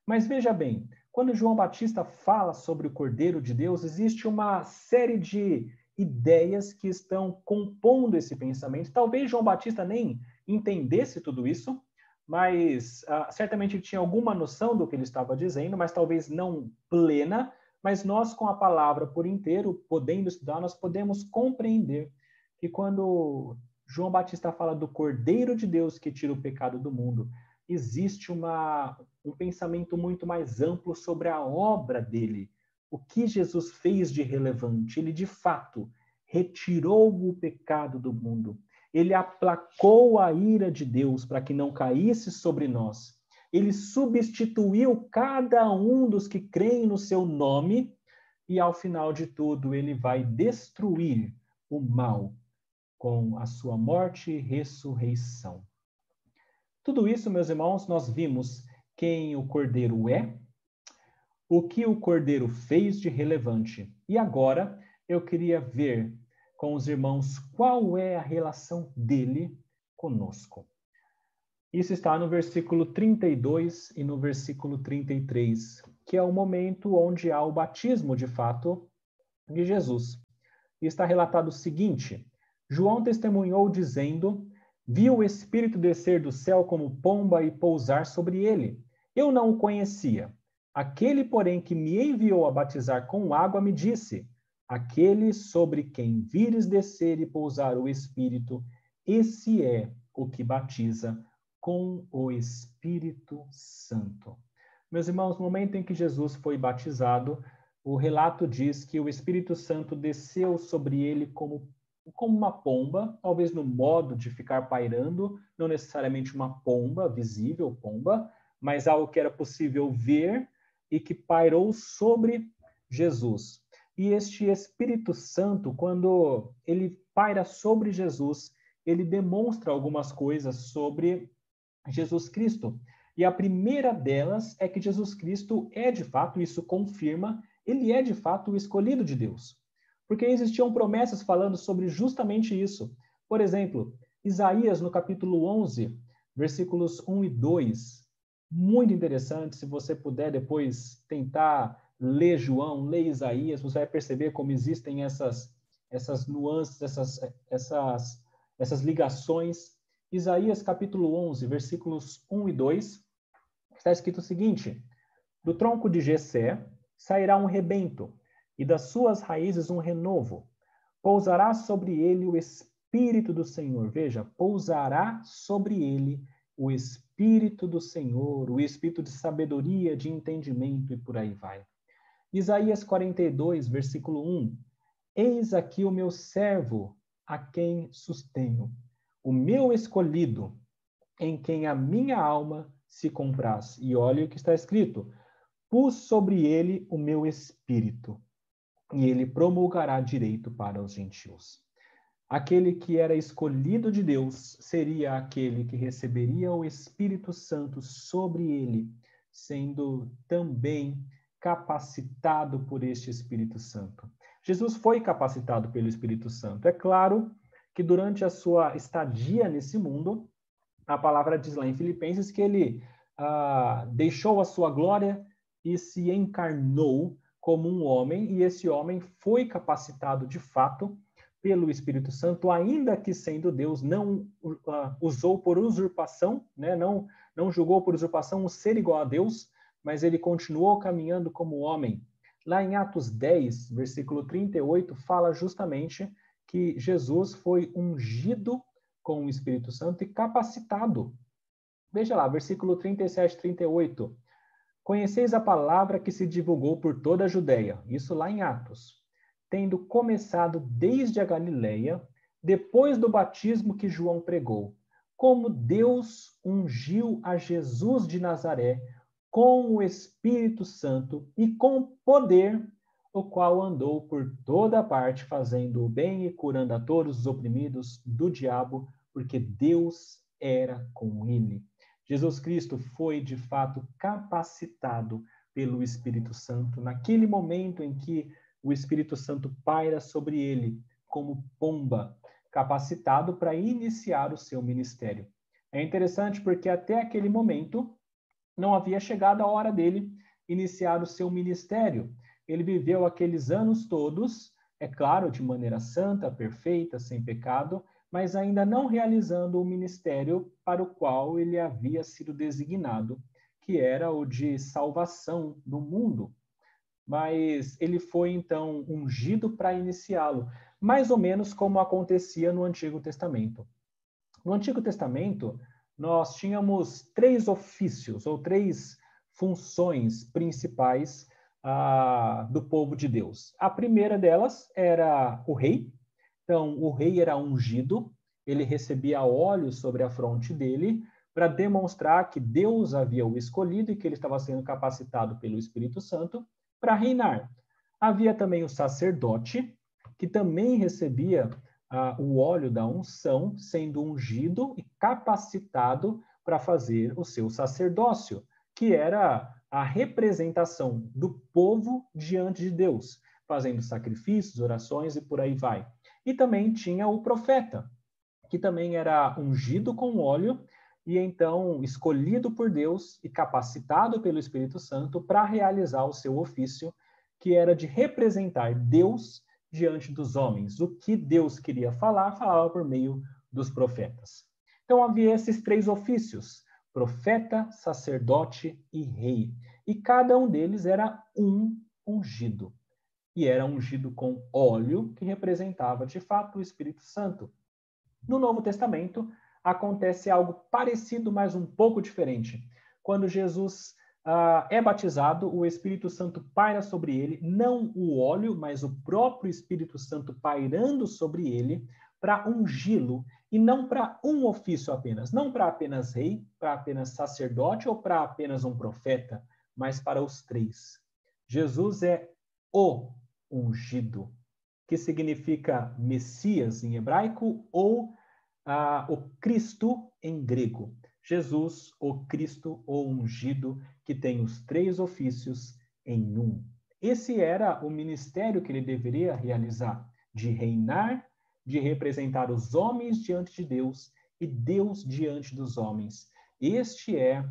Speaker 1: Mas veja bem, quando João Batista fala sobre o Cordeiro de Deus, existe uma série de ideias que estão compondo esse pensamento. Talvez João Batista nem entendesse tudo isso, mas ah, certamente tinha alguma noção do que ele estava dizendo, mas talvez não plena, mas nós, com a palavra por inteiro, podendo estudar, nós podemos compreender que quando João Batista fala do Cordeiro de Deus que tira o pecado do mundo, existe uma, um pensamento muito mais amplo sobre a obra dele. O que Jesus fez de relevante? Ele, de fato, retirou o pecado do mundo. Ele aplacou a ira de Deus para que não caísse sobre nós ele substituiu cada um dos que creem no seu nome, e ao final de tudo, ele vai destruir o mal com a sua morte e ressurreição. Tudo isso, meus irmãos, nós vimos quem o Cordeiro é, o que o Cordeiro fez de relevante. E agora eu queria ver com os irmãos qual é a relação dele conosco. Isso está no versículo 32 e no versículo 33, que é o momento onde há o batismo de fato de Jesus. E está relatado o seguinte: João testemunhou dizendo: Viu o Espírito descer do céu como pomba e pousar sobre ele. Eu não o conhecia. Aquele, porém, que me enviou a batizar com água me disse: Aquele sobre quem vires descer e pousar o Espírito, esse é o que batiza com o Espírito Santo. Meus irmãos, no momento em que Jesus foi batizado, o relato diz que o Espírito Santo desceu sobre ele como, como uma pomba, talvez no modo de ficar pairando, não necessariamente uma pomba, visível pomba, mas algo que era possível ver e que pairou sobre Jesus. E este Espírito Santo, quando ele paira sobre Jesus, ele demonstra algumas coisas sobre Jesus Cristo. E a primeira delas é que Jesus Cristo é de fato, isso confirma, ele é de fato o escolhido de Deus. Porque existiam promessas falando sobre justamente isso. Por exemplo, Isaías, no capítulo 11, versículos 1 e 2. Muito interessante, se você puder depois tentar ler João, ler Isaías, você vai perceber como existem essas, essas nuances, essas, essas, essas ligações Isaías capítulo 11, versículos 1 e 2, está escrito o seguinte: Do tronco de Jessé sairá um rebento, e das suas raízes um renovo. Pousará sobre ele o espírito do Senhor. Veja, pousará sobre ele o espírito do Senhor, o espírito de sabedoria, de entendimento e por aí vai. Isaías 42, versículo 1. Eis aqui o meu servo, a quem sustenho o meu escolhido, em quem a minha alma se compraz. E olha o que está escrito: pus sobre ele o meu espírito, e ele promulgará direito para os gentios. Aquele que era escolhido de Deus seria aquele que receberia o Espírito Santo sobre ele, sendo também capacitado por este Espírito Santo. Jesus foi capacitado pelo Espírito Santo. É claro que durante a sua estadia nesse mundo, a palavra diz lá em Filipenses que ele ah, deixou a sua glória e se encarnou como um homem, e esse homem foi capacitado de fato pelo Espírito Santo, ainda que sendo Deus, não uh, usou por usurpação, né? não, não julgou por usurpação o ser igual a Deus, mas ele continuou caminhando como homem. Lá em Atos 10, versículo 38, fala justamente que Jesus foi ungido com o Espírito Santo e capacitado. Veja lá, versículo 37 e 38. Conheceis a palavra que se divulgou por toda a Judéia, isso lá em Atos tendo começado desde a Galileia, depois do batismo que João pregou, como Deus ungiu a Jesus de Nazaré com o Espírito Santo e com poder, o qual andou por toda parte fazendo o bem e curando a todos os oprimidos do diabo, porque Deus era com ele. Jesus Cristo foi de fato capacitado pelo Espírito Santo naquele momento em que o Espírito Santo paira sobre ele como pomba, capacitado para iniciar o seu ministério. É interessante porque até aquele momento não havia chegado a hora dele iniciar o seu ministério. Ele viveu aqueles anos todos, é claro, de maneira santa, perfeita, sem pecado, mas ainda não realizando o ministério para o qual ele havia sido designado, que era o de salvação do mundo mas ele foi então ungido para iniciá-lo, mais ou menos como acontecia no Antigo Testamento. No Antigo Testamento, nós tínhamos três ofícios ou três funções principais ah, do povo de Deus. A primeira delas era o rei. Então, o rei era ungido, ele recebia óleo sobre a fronte dele para demonstrar que Deus havia o escolhido e que ele estava sendo capacitado pelo Espírito Santo para reinar. Havia também o sacerdote, que também recebia ah, o óleo da unção, sendo ungido e capacitado para fazer o seu sacerdócio, que era a representação do povo diante de Deus, fazendo sacrifícios, orações e por aí vai. E também tinha o profeta, que também era ungido com óleo e então escolhido por Deus e capacitado pelo Espírito Santo para realizar o seu ofício, que era de representar Deus diante dos homens. O que Deus queria falar, falava por meio dos profetas. Então havia esses três ofícios: profeta, sacerdote e rei. E cada um deles era um ungido. E era ungido com óleo, que representava de fato o Espírito Santo. No Novo Testamento, acontece algo parecido, mas um pouco diferente. Quando Jesus uh, é batizado, o Espírito Santo paira sobre ele, não o óleo, mas o próprio Espírito Santo pairando sobre ele para ungí-lo e não para um ofício apenas, não para apenas rei, para apenas sacerdote ou para apenas um profeta, mas para os três. Jesus é o ungido, que significa Messias em hebraico ou ah, o Cristo em grego. Jesus, o Cristo, o ungido, que tem os três ofícios em um. Esse era o ministério que ele deveria realizar, de reinar, de representar os homens diante de Deus e Deus diante dos homens. Este é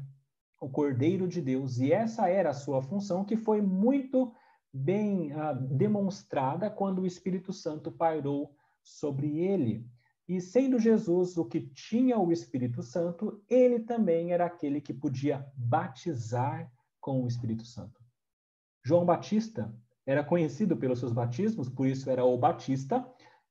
Speaker 1: o Cordeiro de Deus e essa era a sua função que foi muito bem ah, demonstrada quando o Espírito Santo pairou sobre ele. E sendo Jesus o que tinha o Espírito Santo, ele também era aquele que podia batizar com o Espírito Santo. João Batista era conhecido pelos seus batismos, por isso era o Batista,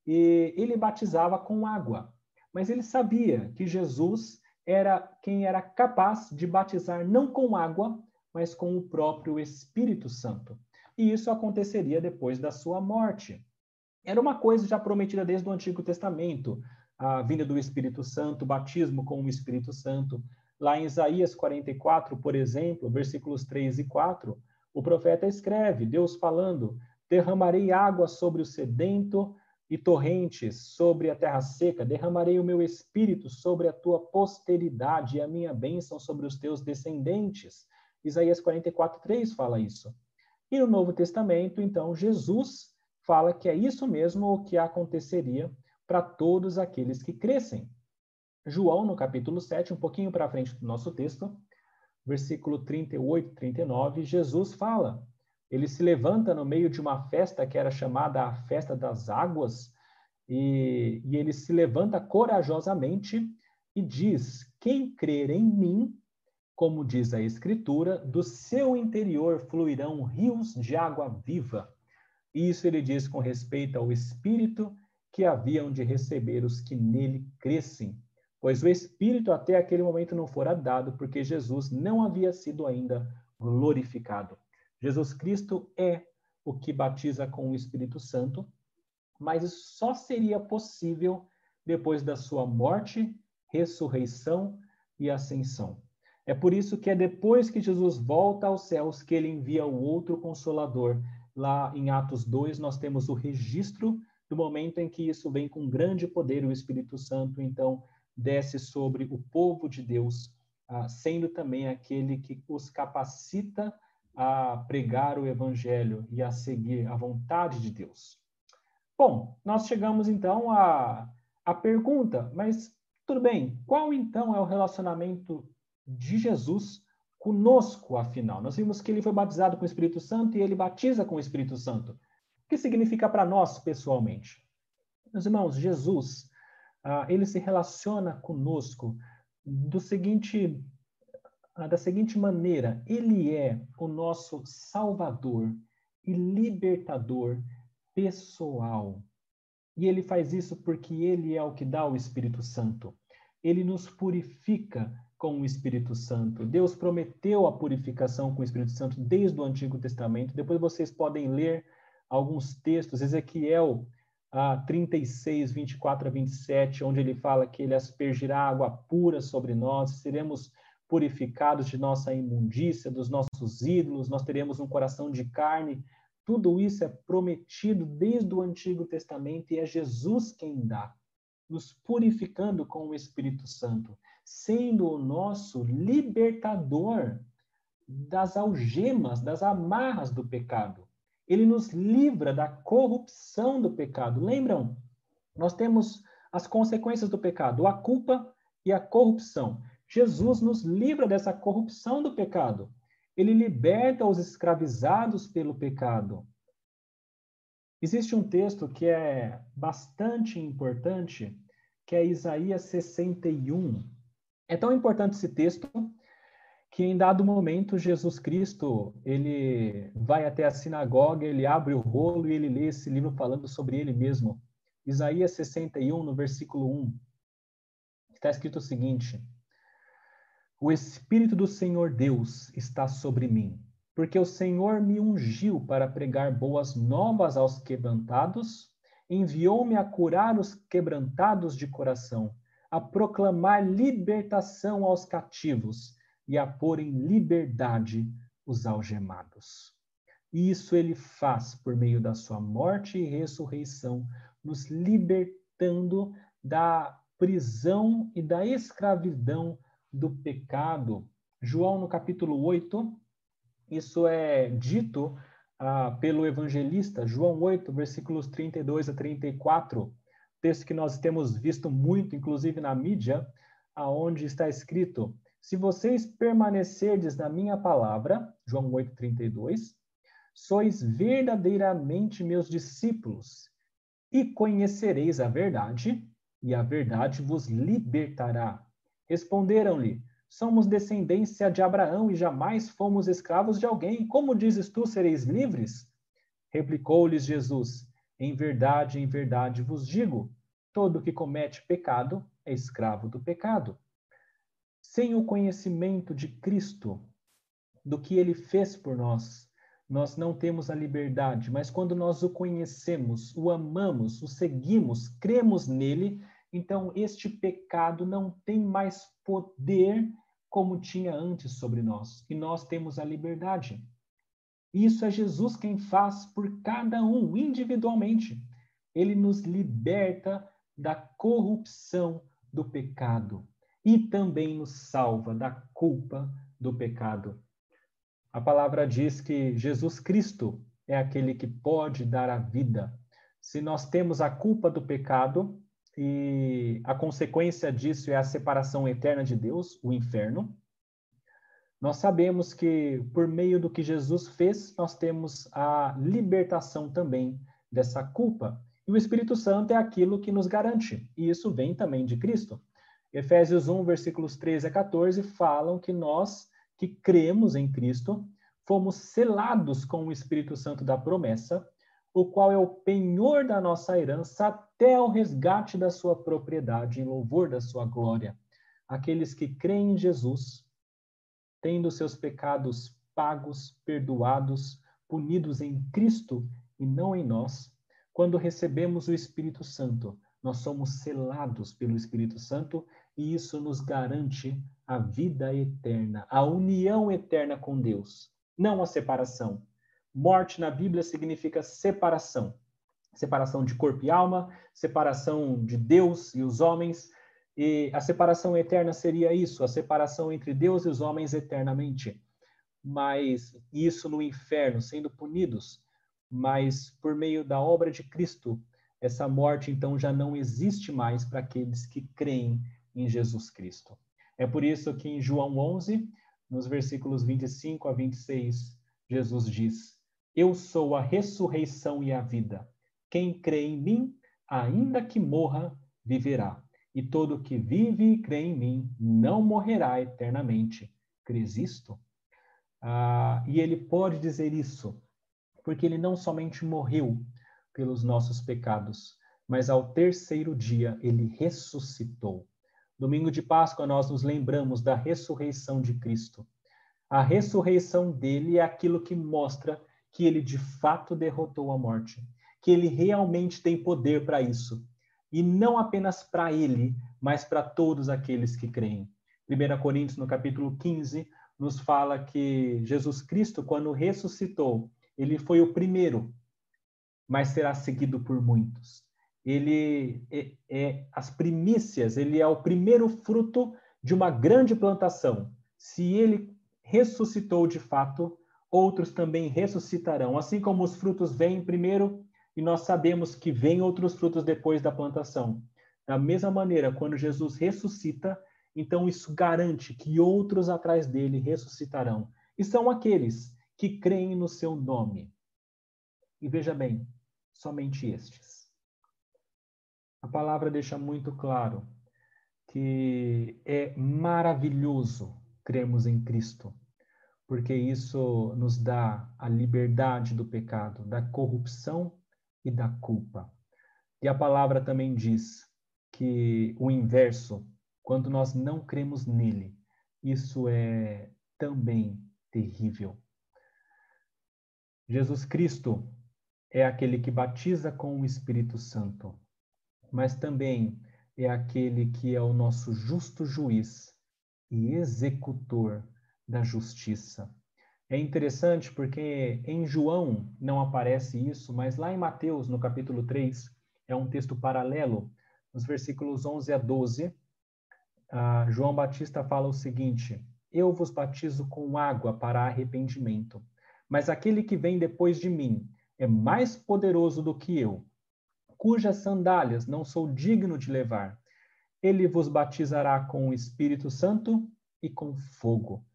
Speaker 1: e ele batizava com água. Mas ele sabia que Jesus era quem era capaz de batizar não com água, mas com o próprio Espírito Santo. E isso aconteceria depois da sua morte. Era uma coisa já prometida desde o Antigo Testamento, a vinda do Espírito Santo, o batismo com o Espírito Santo. Lá em Isaías 44, por exemplo, versículos 3 e 4, o profeta escreve, Deus falando: Derramarei água sobre o sedento e torrentes sobre a terra seca, derramarei o meu espírito sobre a tua posteridade e a minha bênção sobre os teus descendentes. Isaías 44, 3 fala isso. E no Novo Testamento, então, Jesus fala que é isso mesmo o que aconteceria para todos aqueles que crescem. João, no capítulo 7, um pouquinho para frente do nosso texto, versículo 38, 39, Jesus fala. Ele se levanta no meio de uma festa que era chamada a Festa das Águas, e, e ele se levanta corajosamente e diz: Quem crer em mim, como diz a Escritura, do seu interior fluirão rios de água viva. Isso ele diz com respeito ao Espírito que haviam de receber os que nele crescem, pois o Espírito até aquele momento não fora dado, porque Jesus não havia sido ainda glorificado. Jesus Cristo é o que batiza com o Espírito Santo, mas isso só seria possível depois da sua morte, ressurreição e ascensão. É por isso que é depois que Jesus volta aos céus que ele envia o outro consolador. Lá em Atos 2, nós temos o registro do momento em que isso vem com grande poder, o Espírito Santo, então, desce sobre o povo de Deus, ah, sendo também aquele que os capacita a pregar o Evangelho e a seguir a vontade de Deus. Bom, nós chegamos então à, à pergunta, mas tudo bem, qual então é o relacionamento de Jesus conosco, afinal? Nós vimos que ele foi batizado com o Espírito Santo e ele batiza com o Espírito Santo. O que significa para nós pessoalmente? Meus irmãos, Jesus, ah, ele se relaciona conosco do seguinte, ah, da seguinte maneira: ele é o nosso Salvador e libertador pessoal. E ele faz isso porque ele é o que dá o Espírito Santo. Ele nos purifica com o Espírito Santo. Deus prometeu a purificação com o Espírito Santo desde o Antigo Testamento. Depois vocês podem ler alguns textos, Ezequiel ah, 36, 24 a 27, onde ele fala que ele aspergirá água pura sobre nós, seremos purificados de nossa imundícia, dos nossos ídolos, nós teremos um coração de carne tudo isso é prometido desde o Antigo Testamento e é Jesus quem dá, nos purificando com o Espírito Santo, sendo o nosso libertador das algemas, das amarras do pecado. Ele nos livra da corrupção do pecado. Lembram? Nós temos as consequências do pecado, a culpa e a corrupção. Jesus nos livra dessa corrupção do pecado ele liberta os escravizados pelo pecado. Existe um texto que é bastante importante, que é Isaías 61. É tão importante esse texto que em dado momento Jesus Cristo, ele vai até a sinagoga, ele abre o rolo e ele lê esse livro falando sobre ele mesmo. Isaías 61, no versículo 1, está escrito o seguinte: o Espírito do Senhor Deus está sobre mim, porque o Senhor me ungiu para pregar boas novas aos quebrantados, enviou-me a curar os quebrantados de coração, a proclamar libertação aos cativos e a pôr em liberdade os algemados. Isso ele faz por meio da sua morte e ressurreição, nos libertando da prisão e da escravidão do pecado. João, no capítulo 8, isso é dito ah, pelo evangelista, João 8, versículos 32 a 34, texto que nós temos visto muito, inclusive na mídia, aonde está escrito: Se vocês permanecerdes na minha palavra, João 8, 32, sois verdadeiramente meus discípulos, e conhecereis a verdade, e a verdade vos libertará. Responderam-lhe: Somos descendência de Abraão e jamais fomos escravos de alguém. Como dizes tu, sereis livres? Replicou-lhes Jesus: Em verdade, em verdade vos digo: todo que comete pecado é escravo do pecado. Sem o conhecimento de Cristo, do que ele fez por nós, nós não temos a liberdade, mas quando nós o conhecemos, o amamos, o seguimos, cremos nele, então, este pecado não tem mais poder como tinha antes sobre nós, e nós temos a liberdade. Isso é Jesus quem faz por cada um individualmente. Ele nos liberta da corrupção do pecado e também nos salva da culpa do pecado. A palavra diz que Jesus Cristo é aquele que pode dar a vida. Se nós temos a culpa do pecado, e a consequência disso é a separação eterna de Deus, o inferno. Nós sabemos que por meio do que Jesus fez, nós temos a libertação também dessa culpa. E o Espírito Santo é aquilo que nos garante, e isso vem também de Cristo. Efésios 1, versículos 13 a 14 falam que nós que cremos em Cristo fomos selados com o Espírito Santo da promessa, o qual é o penhor da nossa herança até o resgate da sua propriedade, em louvor da sua glória. Aqueles que creem em Jesus, tendo seus pecados pagos, perdoados, punidos em Cristo e não em nós, quando recebemos o Espírito Santo, nós somos selados pelo Espírito Santo e isso nos garante a vida eterna, a união eterna com Deus, não a separação. Morte na Bíblia significa separação. Separação de corpo e alma, separação de Deus e os homens. E a separação eterna seria isso, a separação entre Deus e os homens eternamente. Mas isso no inferno, sendo punidos. Mas por meio da obra de Cristo, essa morte então já não existe mais para aqueles que creem em Jesus Cristo. É por isso que em João 11, nos versículos 25 a 26, Jesus diz: eu sou a ressurreição e a vida. Quem crê em mim, ainda que morra, viverá. E todo que vive e crê em mim não morrerá eternamente. Crês isto? Ah, e ele pode dizer isso, porque ele não somente morreu pelos nossos pecados, mas ao terceiro dia ele ressuscitou. Domingo de Páscoa nós nos lembramos da ressurreição de Cristo. A ressurreição dele é aquilo que mostra que ele de fato derrotou a morte, que ele realmente tem poder para isso. E não apenas para ele, mas para todos aqueles que creem. 1 Coríntios, no capítulo 15, nos fala que Jesus Cristo, quando ressuscitou, ele foi o primeiro, mas será seguido por muitos. Ele é, é as primícias, ele é o primeiro fruto de uma grande plantação. Se ele ressuscitou de fato, outros também ressuscitarão. Assim como os frutos vêm primeiro e nós sabemos que vêm outros frutos depois da plantação. Da mesma maneira, quando Jesus ressuscita, então isso garante que outros atrás dele ressuscitarão. E são aqueles que creem no seu nome. E veja bem, somente estes. A palavra deixa muito claro que é maravilhoso crermos em Cristo porque isso nos dá a liberdade do pecado, da corrupção e da culpa. E a palavra também diz que o inverso, quando nós não cremos nele, isso é também terrível. Jesus Cristo é aquele que batiza com o Espírito Santo, mas também é aquele que é o nosso justo juiz e executor da justiça. É interessante porque em João não aparece isso, mas lá em Mateus, no capítulo 3, é um texto paralelo, nos versículos 11 a 12, João Batista fala o seguinte: Eu vos batizo com água para arrependimento, mas aquele que vem depois de mim é mais poderoso do que eu, cujas sandálias não sou digno de levar. Ele vos batizará com o Espírito Santo e com fogo.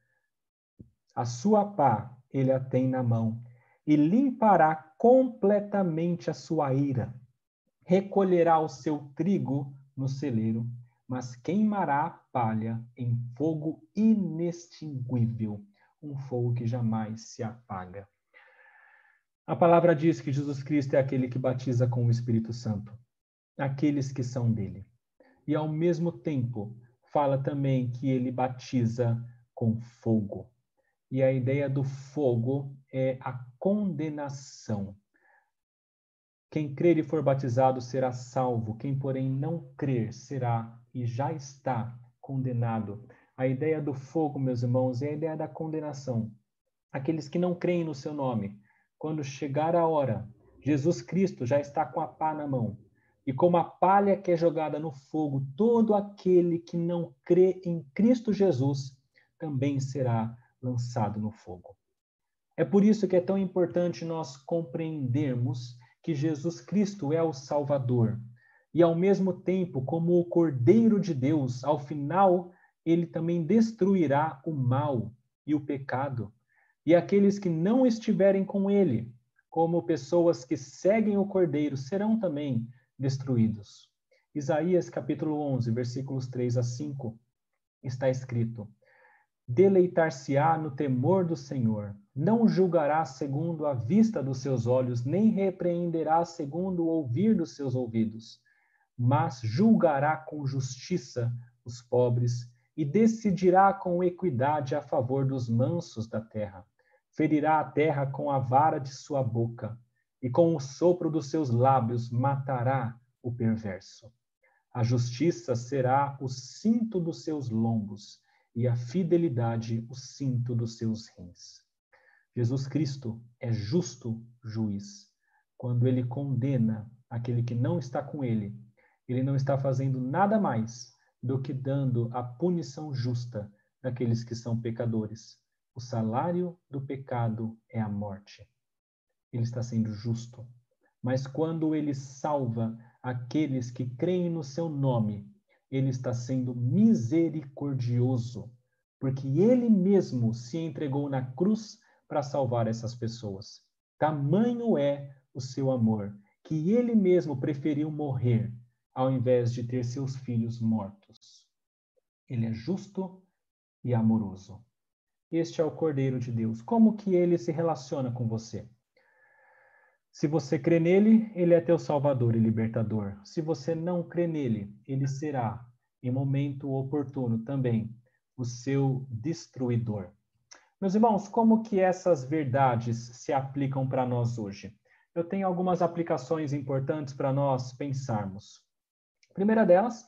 Speaker 1: A sua pá ele a tem na mão e limpará completamente a sua ira. Recolherá o seu trigo no celeiro, mas queimará a palha em fogo inextinguível, um fogo que jamais se apaga. A palavra diz que Jesus Cristo é aquele que batiza com o Espírito Santo, aqueles que são dele. E ao mesmo tempo, fala também que ele batiza com fogo. E a ideia do fogo é a condenação. Quem crer e for batizado será salvo, quem, porém, não crer será e já está condenado. A ideia do fogo, meus irmãos, é a ideia da condenação. Aqueles que não creem no seu nome, quando chegar a hora, Jesus Cristo já está com a pá na mão. E como a palha que é jogada no fogo, todo aquele que não crê em Cristo Jesus também será lançado no fogo. É por isso que é tão importante nós compreendermos que Jesus Cristo é o Salvador. e ao mesmo tempo, como o Cordeiro de Deus, ao final, ele também destruirá o mal e o pecado. E aqueles que não estiverem com ele, como pessoas que seguem o Cordeiro, serão também destruídos. Isaías capítulo 11, versículos 3 a 5, está escrito: Deleitar-se-á no temor do Senhor, não julgará segundo a vista dos seus olhos, nem repreenderá segundo o ouvir dos seus ouvidos, mas julgará com justiça os pobres e decidirá com equidade a favor dos mansos da terra. Ferirá a terra com a vara de sua boca, e com o sopro dos seus lábios matará o perverso. A justiça será o cinto dos seus lombos e a fidelidade o cinto dos seus rins. Jesus Cristo é justo juiz. Quando ele condena aquele que não está com ele, ele não está fazendo nada mais do que dando a punição justa daqueles que são pecadores. O salário do pecado é a morte. Ele está sendo justo. Mas quando ele salva aqueles que creem no seu nome, ele está sendo misericordioso, porque ele mesmo se entregou na cruz para salvar essas pessoas. Tamanho é o seu amor, que ele mesmo preferiu morrer ao invés de ter seus filhos mortos. Ele é justo e amoroso. Este é o Cordeiro de Deus. Como que ele se relaciona com você? Se você crê nele, ele é teu salvador e libertador. Se você não crê nele, ele será, em momento oportuno também, o seu destruidor. Meus irmãos, como que essas verdades se aplicam para nós hoje? Eu tenho algumas aplicações importantes para nós pensarmos. A primeira delas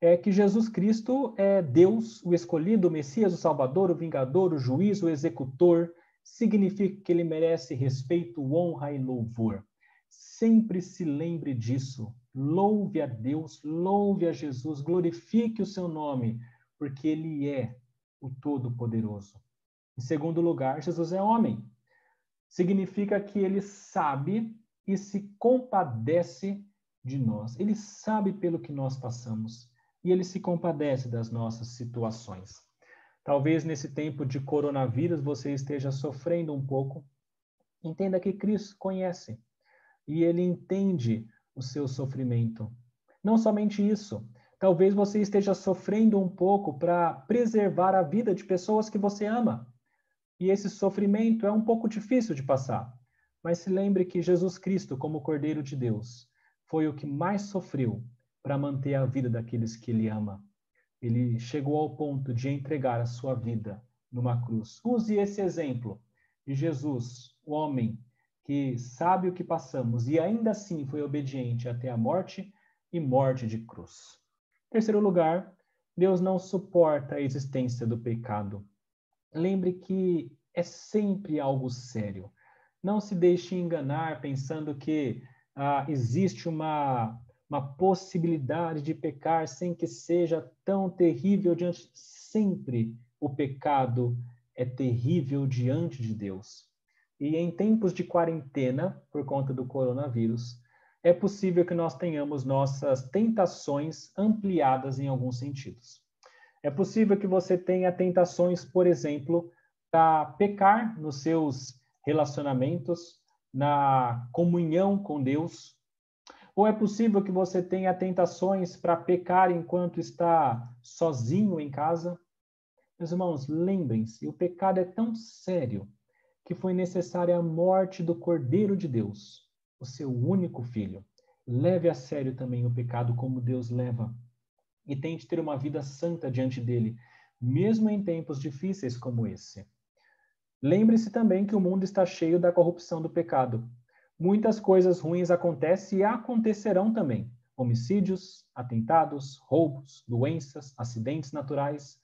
Speaker 1: é que Jesus Cristo é Deus, o escolhido, o Messias, o Salvador, o Vingador, o Juiz, o Executor, significa que ele merece respeito, honra e louvor. Sempre se lembre disso. Louve a Deus, louve a Jesus, glorifique o seu nome, porque ele é o Todo-Poderoso. Em segundo lugar, Jesus é homem. Significa que ele sabe e se compadece de nós. Ele sabe pelo que nós passamos e ele se compadece das nossas situações. Talvez nesse tempo de coronavírus você esteja sofrendo um pouco. Entenda que Cristo conhece e ele entende o seu sofrimento. Não somente isso, talvez você esteja sofrendo um pouco para preservar a vida de pessoas que você ama. E esse sofrimento é um pouco difícil de passar. Mas se lembre que Jesus Cristo, como Cordeiro de Deus, foi o que mais sofreu para manter a vida daqueles que ele ama ele chegou ao ponto de entregar a sua vida numa cruz. Use esse exemplo de Jesus, o homem que sabe o que passamos e ainda assim foi obediente até a morte e morte de cruz. Terceiro lugar, Deus não suporta a existência do pecado. Lembre que é sempre algo sério. Não se deixe enganar pensando que ah, existe uma uma possibilidade de pecar sem que seja tão terrível diante sempre o pecado é terrível diante de Deus. E em tempos de quarentena, por conta do coronavírus, é possível que nós tenhamos nossas tentações ampliadas em alguns sentidos. É possível que você tenha tentações, por exemplo, para pecar nos seus relacionamentos, na comunhão com Deus, ou é possível que você tenha tentações para pecar enquanto está sozinho em casa? Meus irmãos, lembrem-se, o pecado é tão sério que foi necessária a morte do Cordeiro de Deus, o seu único filho. Leve a sério também o pecado como Deus leva e tente ter uma vida santa diante dele, mesmo em tempos difíceis como esse. Lembre-se também que o mundo está cheio da corrupção do pecado muitas coisas ruins acontecem e acontecerão também. Homicídios, atentados, roubos, doenças, acidentes naturais.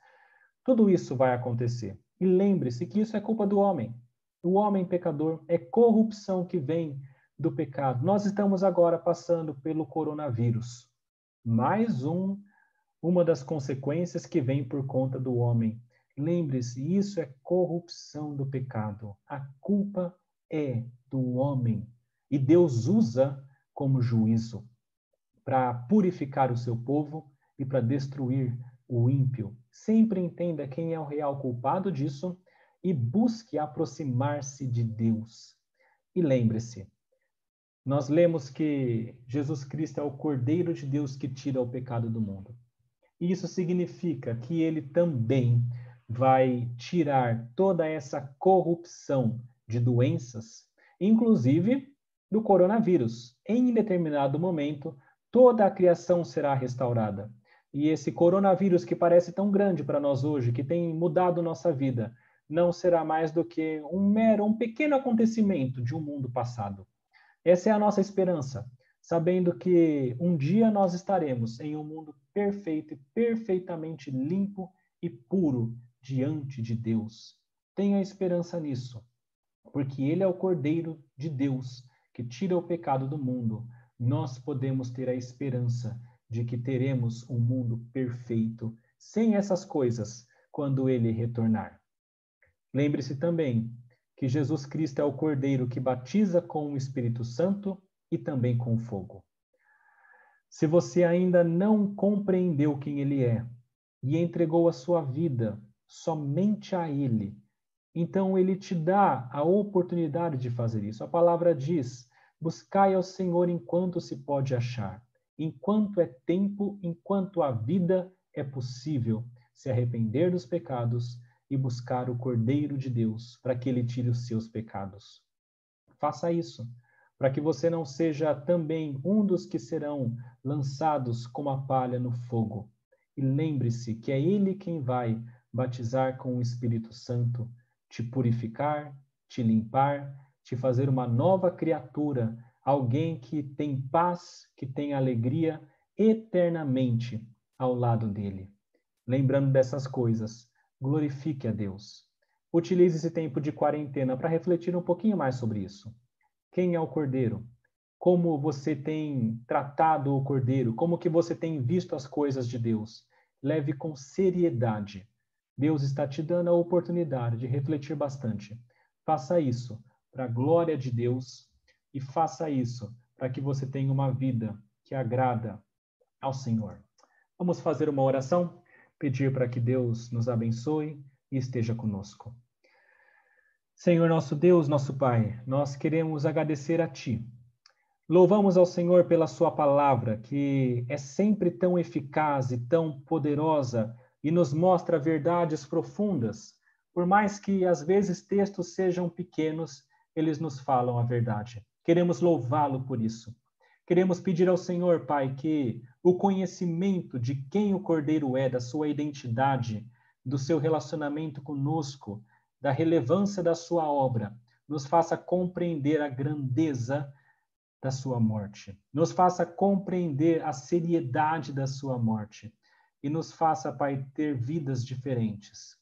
Speaker 1: Tudo isso vai acontecer. E lembre-se que isso é culpa do homem. O homem pecador é corrupção que vem do pecado. Nós estamos agora passando pelo coronavírus. Mais um, uma das consequências que vem por conta do homem. Lembre-se, isso é corrupção do pecado. A culpa é do homem e Deus usa como juízo.
Speaker 2: para purificar o seu povo e para destruir o ímpio. Sempre entenda quem é o real culpado disso e busque aproximar-se de Deus. E lembre-se, nós lemos que Jesus Cristo é o Cordeiro de Deus que tira o pecado do mundo. E isso significa que ele também vai tirar toda essa corrupção de doenças, inclusive do coronavírus. Em determinado momento, toda a criação será restaurada. E esse coronavírus que parece tão grande para nós hoje, que tem mudado nossa vida, não será mais do que um mero, um pequeno acontecimento de um mundo passado. Essa é a nossa esperança, sabendo que um dia nós estaremos em um mundo perfeito e perfeitamente limpo e puro diante de Deus. Tenha esperança nisso, porque Ele é o Cordeiro de Deus que tira o pecado do mundo. Nós podemos ter a esperança de que teremos um mundo perfeito, sem essas coisas, quando ele retornar. Lembre-se também que Jesus Cristo é o Cordeiro que batiza com o Espírito Santo e também com fogo. Se você ainda não compreendeu quem ele é e entregou a sua vida somente a ele, então ele te dá a oportunidade de fazer isso. A palavra diz: buscai ao Senhor enquanto se pode achar enquanto é tempo, enquanto a vida é possível, se arrepender dos pecados e buscar o Cordeiro de Deus para que ele tire os seus pecados. Faça isso, para que você não seja também um dos que serão lançados como a palha no fogo. E lembre-se que é ele quem vai batizar com o Espírito Santo, te purificar, te limpar, te fazer uma nova criatura alguém que tem paz, que tem alegria eternamente ao lado dele. Lembrando dessas coisas, glorifique a Deus. Utilize esse tempo de quarentena para refletir um pouquinho mais sobre isso. Quem é o Cordeiro? Como você tem tratado o Cordeiro? Como que você tem visto as coisas de Deus? Leve com seriedade. Deus está te dando a oportunidade de refletir bastante. Faça isso para a glória de Deus e faça isso para que você tenha uma vida que agrada ao Senhor. Vamos fazer uma oração, pedir para que Deus nos abençoe e esteja conosco. Senhor nosso Deus, nosso Pai, nós queremos agradecer a Ti. Louvamos ao Senhor pela Sua palavra, que é sempre tão eficaz e tão poderosa e nos mostra verdades profundas. Por mais que às vezes textos sejam pequenos, eles nos falam a verdade. Queremos louvá-lo por isso. Queremos pedir ao Senhor, Pai, que o conhecimento de quem o Cordeiro é, da sua identidade, do seu relacionamento conosco, da relevância da sua obra, nos faça compreender a grandeza da sua morte, nos faça compreender a seriedade da sua morte e nos faça, Pai, ter vidas diferentes.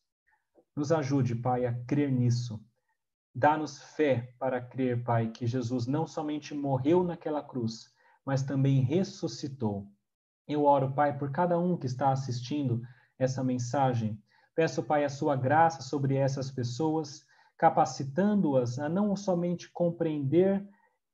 Speaker 2: Nos ajude, Pai, a crer nisso Dá-nos fé para crer, Pai, que Jesus não somente morreu naquela cruz, mas também ressuscitou. Eu oro, Pai, por cada um que está assistindo essa mensagem. Peço, Pai, a sua graça sobre essas pessoas, capacitando-as a não somente compreender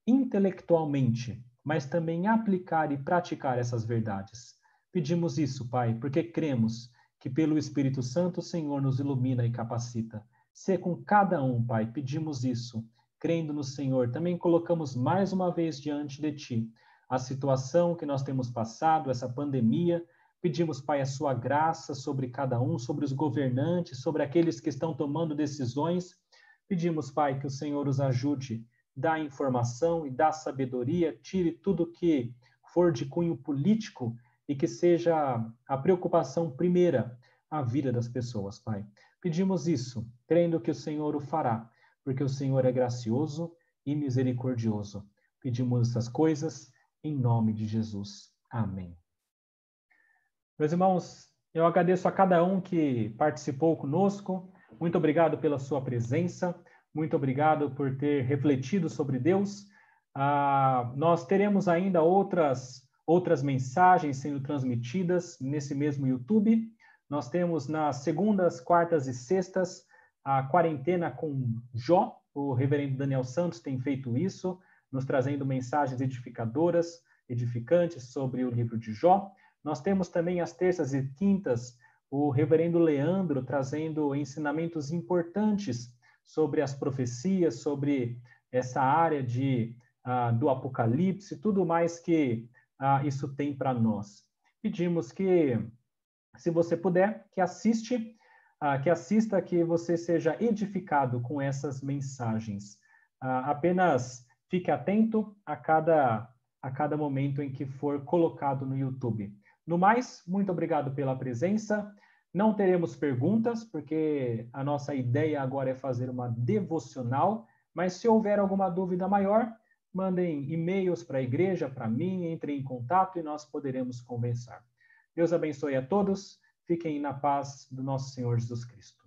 Speaker 2: intelectualmente, mas também aplicar e praticar essas verdades. Pedimos isso, Pai, porque cremos que pelo Espírito Santo o Senhor nos ilumina e capacita. Ser com cada um, Pai, pedimos isso, crendo no Senhor. Também colocamos mais uma vez diante de Ti a situação que nós temos passado, essa pandemia. Pedimos, Pai, a Sua graça sobre cada um, sobre os governantes, sobre aqueles que estão tomando decisões. Pedimos, Pai, que o Senhor os ajude, dá informação e dá sabedoria, tire tudo que for de cunho político e que seja a preocupação primeira a vida das pessoas, Pai. Pedimos isso, crendo que o Senhor o fará, porque o Senhor é gracioso e misericordioso. Pedimos essas coisas em nome de Jesus. Amém. Meus irmãos, eu agradeço a cada um que participou conosco. Muito obrigado pela sua presença. Muito obrigado por ter refletido sobre Deus. Ah, nós teremos ainda outras outras mensagens sendo transmitidas nesse mesmo YouTube. Nós temos nas segundas, quartas e sextas a quarentena com Jó. O reverendo Daniel Santos tem feito isso, nos trazendo mensagens edificadoras. edificantes sobre o livro de Jó. Nós temos também às terças e quintas o reverendo Leandro trazendo ensinamentos importantes sobre as profecias, sobre essa área de, uh, do Apocalipse, tudo mais que uh, isso tem para nós. Pedimos que, se você puder, que assiste, uh, que assista, que você seja edificado com essas mensagens. apenas fique atento a cada, a cada momento em que for colocado no YouTube. No mais, muito obrigado pela presença. Não teremos perguntas, porque a nossa ideia agora é fazer uma devocional, mas se houver alguma dúvida maior, mandem e-mails para a igreja, para mim, entrem em contato e nós poderemos conversar. Deus abençoe a todos, fiquem na paz do nosso Senhor Jesus Cristo.